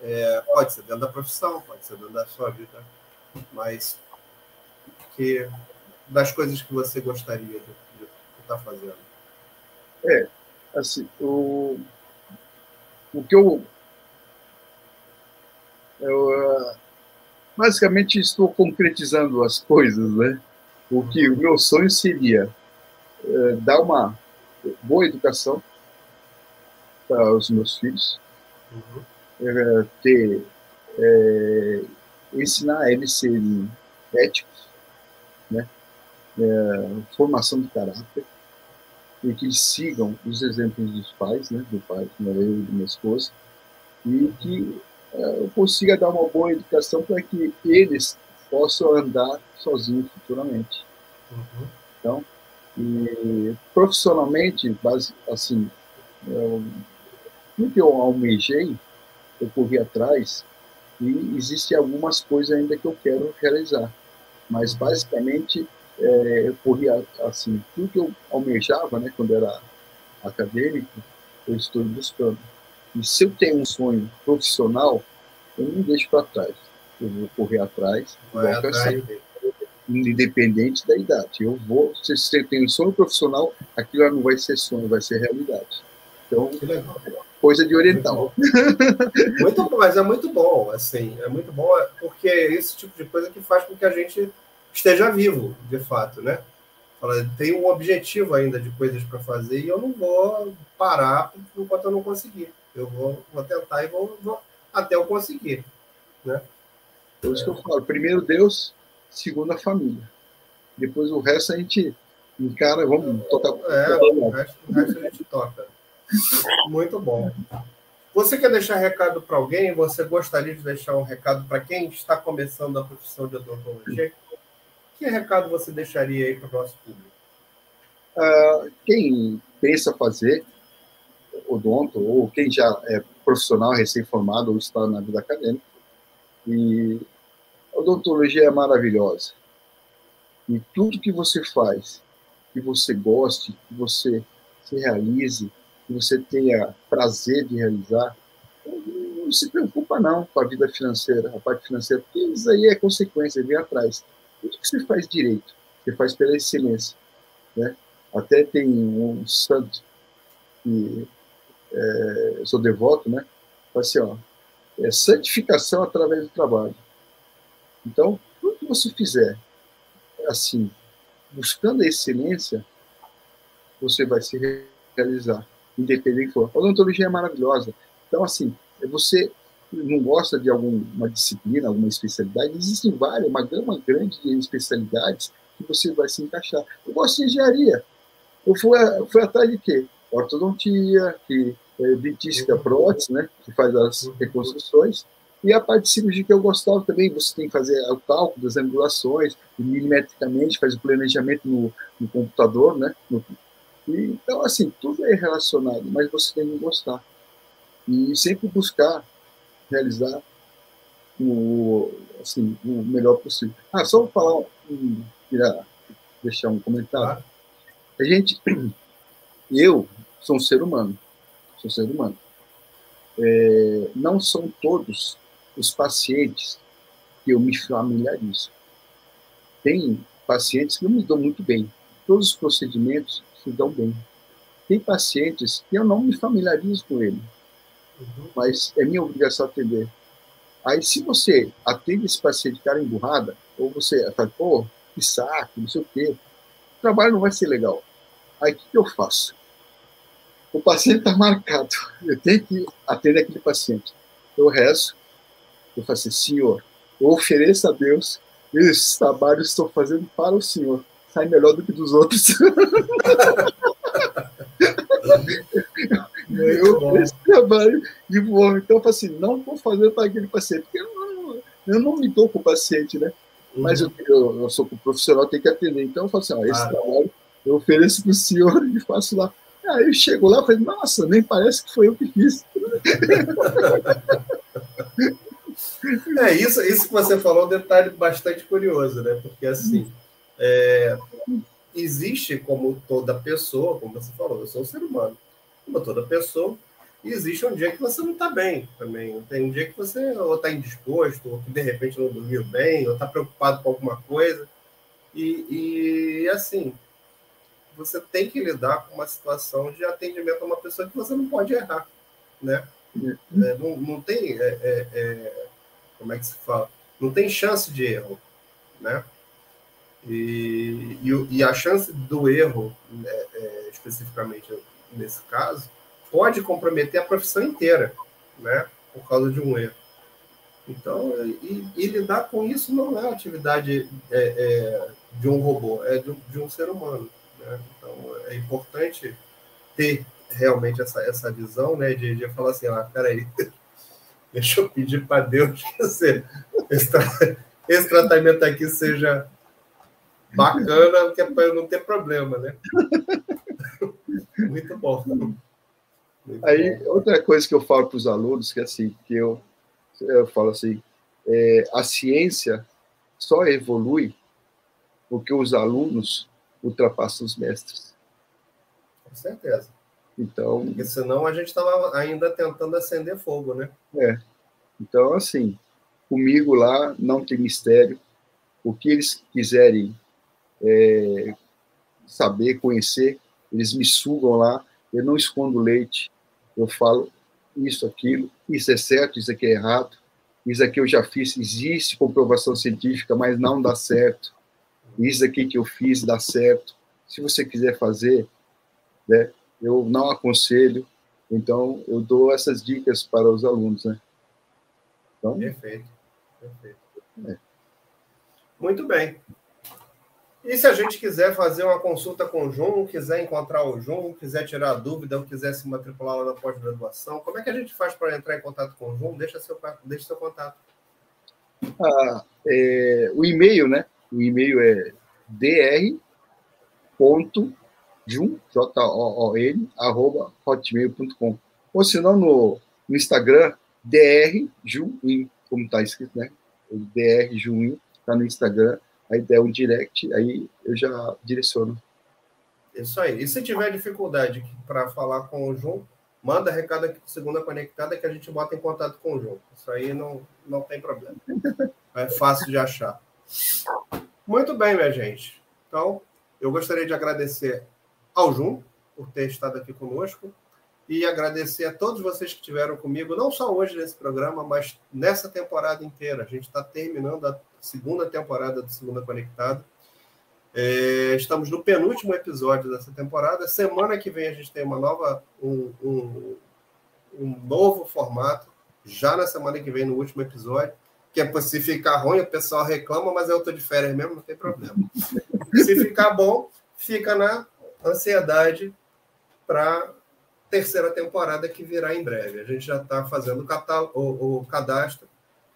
é, pode ser dentro da profissão, pode ser dentro da sua vida, mas que das coisas que você gostaria de, estar fazendo? É, assim, o, o que eu, eu basicamente estou concretizando as coisas, né? O que o meu sonho seria é, dar uma boa educação para os meus filhos, uhum. é, ter é, ensinar eles a serem éticos, né? é, formação de caráter, e que eles sigam os exemplos dos pais, né, do pai, como eu e da minha esposa, e que é, eu consiga dar uma boa educação para que eles possam andar sozinhos futuramente. Uhum. Então, e profissionalmente, base, assim, eu, tudo que eu almejei, eu corri atrás, e existem algumas coisas ainda que eu quero realizar. Mas, basicamente, é, eu corria assim, tudo que eu almejava, né, quando era acadêmico, eu estou buscando. E se eu tenho um sonho profissional, eu não deixo para trás. Eu vou correr atrás, Vai atrás. independente da idade. Eu vou, se você tem um sonho profissional, aquilo não vai ser sonho, vai ser realidade. Então, coisa de oriental. Muito bom, mas é muito bom, assim, é muito bom, porque é esse tipo de coisa que faz com que a gente esteja vivo, de fato, né? Fala, tem um objetivo ainda de coisas para fazer e eu não vou parar enquanto eu não conseguir. Eu vou, vou tentar e vou, vou até eu conseguir, né? Por isso que eu falo, primeiro Deus, segundo a família. Depois o resto a gente encara, vamos tocar. É, o resto, o resto a gente toca. Muito bom. Você quer deixar recado para alguém? Você gostaria de deixar um recado para quem está começando a profissão de odontologia? Que recado você deixaria aí para o nosso público? Uh, quem pensa fazer odonto, ou quem já é profissional recém-formado ou está na vida acadêmica, e a odontologia é maravilhosa. E tudo que você faz, que você goste, que você se realize, que você tenha prazer de realizar, não se preocupa não com a vida financeira, a parte financeira, porque isso aí é consequência, vem atrás tudo que você faz direito, você faz pela excelência. Né? Até tem um santo que é, eu sou devoto, né? Fala assim, ó, é santificação através do trabalho. Então, tudo que você fizer, assim, buscando a excelência, você vai se realizar, independente. A odontologia é maravilhosa. Então, assim, é você não gosta de alguma disciplina, alguma especialidade, existem várias, uma gama grande de especialidades que você vai se encaixar. Eu gosto de engenharia. Eu fui, fui atrás de quê? Ortodontia, que é dentística prótese, né, que faz as reconstruções, e a parte de cirurgia que eu gostava também, você tem que fazer o cálculo das angulações, milimetricamente, faz o planejamento no, no computador, né? No, então, assim, tudo é relacionado, mas você tem que gostar. E sempre buscar realizar o, assim, o melhor possível. Ah, só falar, um, queria deixar um comentário. A gente, eu sou um ser humano, sou um ser humano. É, não são todos os pacientes que eu me familiarizo. Tem pacientes que eu me dou muito bem. Todos os procedimentos se dão bem. Tem pacientes que eu não me familiarizo com ele uhum. mas é minha obrigação atender. Aí, se você atende esse paciente de cara emburrada, ou você fala, pô, que saco, não sei o quê, o trabalho não vai ser legal. Aí, o que, que eu faço? O paciente está marcado, eu tenho que atender aquele paciente. Eu rezo, eu falo assim, Senhor, eu ofereço a Deus, esses trabalhos estou fazendo para o Senhor. Sai melhor do que dos outros. Eu fiz trabalho de voo. Então, eu falei assim, não vou fazer para aquele paciente, porque eu não, eu não me dou com o paciente, né? Uhum. Mas eu, eu, eu sou profissional, tenho que atender. Então, eu falo assim, ó, esse ah. trabalho eu ofereço para o senhor e faço lá. Aí eu chego lá e falei, nossa, nem parece que foi eu que fiz. É, isso, isso que você falou é um detalhe bastante curioso, né? Porque assim, é, existe como toda pessoa, como você falou, eu sou um ser humano, como toda pessoa, existe um dia que você não está bem também. Tem um dia que você ou está indisposto, ou que de repente não dormiu bem, ou está preocupado com alguma coisa. E, e assim, você tem que lidar com uma situação de atendimento a uma pessoa que você não pode errar, né? Uhum. É, não, não tem, é, é, é, como é que se fala? Não tem chance de erro, né? E, e, e a chance do erro, né, é, especificamente nesse caso, pode comprometer a profissão inteira, né? Por causa de um erro. Então, e, e lidar com isso não é atividade é, é, de um robô, é de, de um ser humano. Né? Então, é importante ter realmente essa, essa visão né, de, de falar assim: ah, peraí, deixa eu pedir para Deus que esse, esse, tratamento aqui seja bacana, que é para não ter problema, né? Muito bom. Muito Aí, bom. outra coisa que eu falo para os alunos, que é assim, que eu, eu falo assim, é, a ciência só evolui porque os alunos ultrapassam os mestres. Com certeza. Então, porque senão a gente estava ainda tentando acender fogo, né? É. Então, assim, comigo lá não tem mistério. O que eles quiserem é, saber, conhecer, eles me sugam lá. Eu não escondo leite. Eu falo isso, aquilo. Isso é certo, isso aqui é errado. Isso aqui eu já fiz. Existe comprovação científica, mas não dá certo. Isso aqui que eu fiz dá certo. Se você quiser fazer, né, eu não aconselho, então eu dou essas dicas para os alunos, né? Então, perfeito, perfeito. É. Muito bem. E se a gente quiser fazer uma consulta com o João, quiser encontrar o João, quiser tirar dúvida ou quiser se matricular lá na pós-graduação, como é que a gente faz para entrar em contato com o João? Deixa seu, deixa seu contato. Ah, é, o e-mail, né? O e-mail é dr jun, J-O-O-N, arroba hotmail.com. Ou se não, no, no Instagram, drjuin, como está escrito, né? drjuin, está no Instagram, aí der um direct, aí eu já direciono. Isso aí. E se tiver dificuldade para falar com o João, manda recado aqui Segunda Conectada que a gente bota em contato com o João. Isso aí não, não tem problema. É fácil de achar. Muito bem, minha gente. Então, eu gostaria de agradecer ao Jun por ter estado aqui conosco e agradecer a todos vocês que estiveram comigo, não só hoje nesse programa, mas nessa temporada inteira. A gente está terminando a segunda temporada do Segunda Conectado. É, estamos no penúltimo episódio dessa temporada. Semana que vem a gente tem uma nova, um, um, um novo formato. Já na semana que vem, no último episódio. Que é se ficar ruim, o pessoal reclama, mas eu estou de férias mesmo, não tem problema. se ficar bom, fica na ansiedade para terceira temporada que virá em breve. A gente já está fazendo o, o, o, cadastro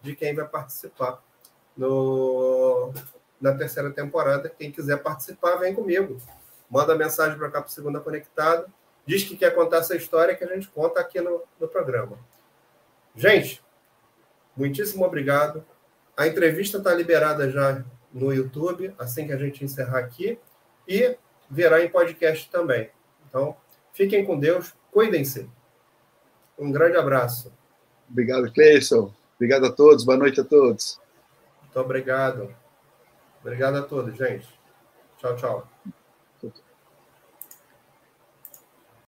de quem vai participar no, na terceira temporada. Quem quiser participar, vem comigo. Manda mensagem para cá para Segunda Conectada. Diz que quer contar essa história que a gente conta aqui no, no programa. Gente, muitíssimo obrigado. A entrevista está liberada já no YouTube, assim que a gente encerrar aqui. E verá em podcast também. Então, fiquem com Deus, cuidem-se. Um grande abraço. Obrigado, Cleison. Obrigado a todos. Boa noite a todos. Muito obrigado. Obrigado a todos, gente. Tchau, tchau.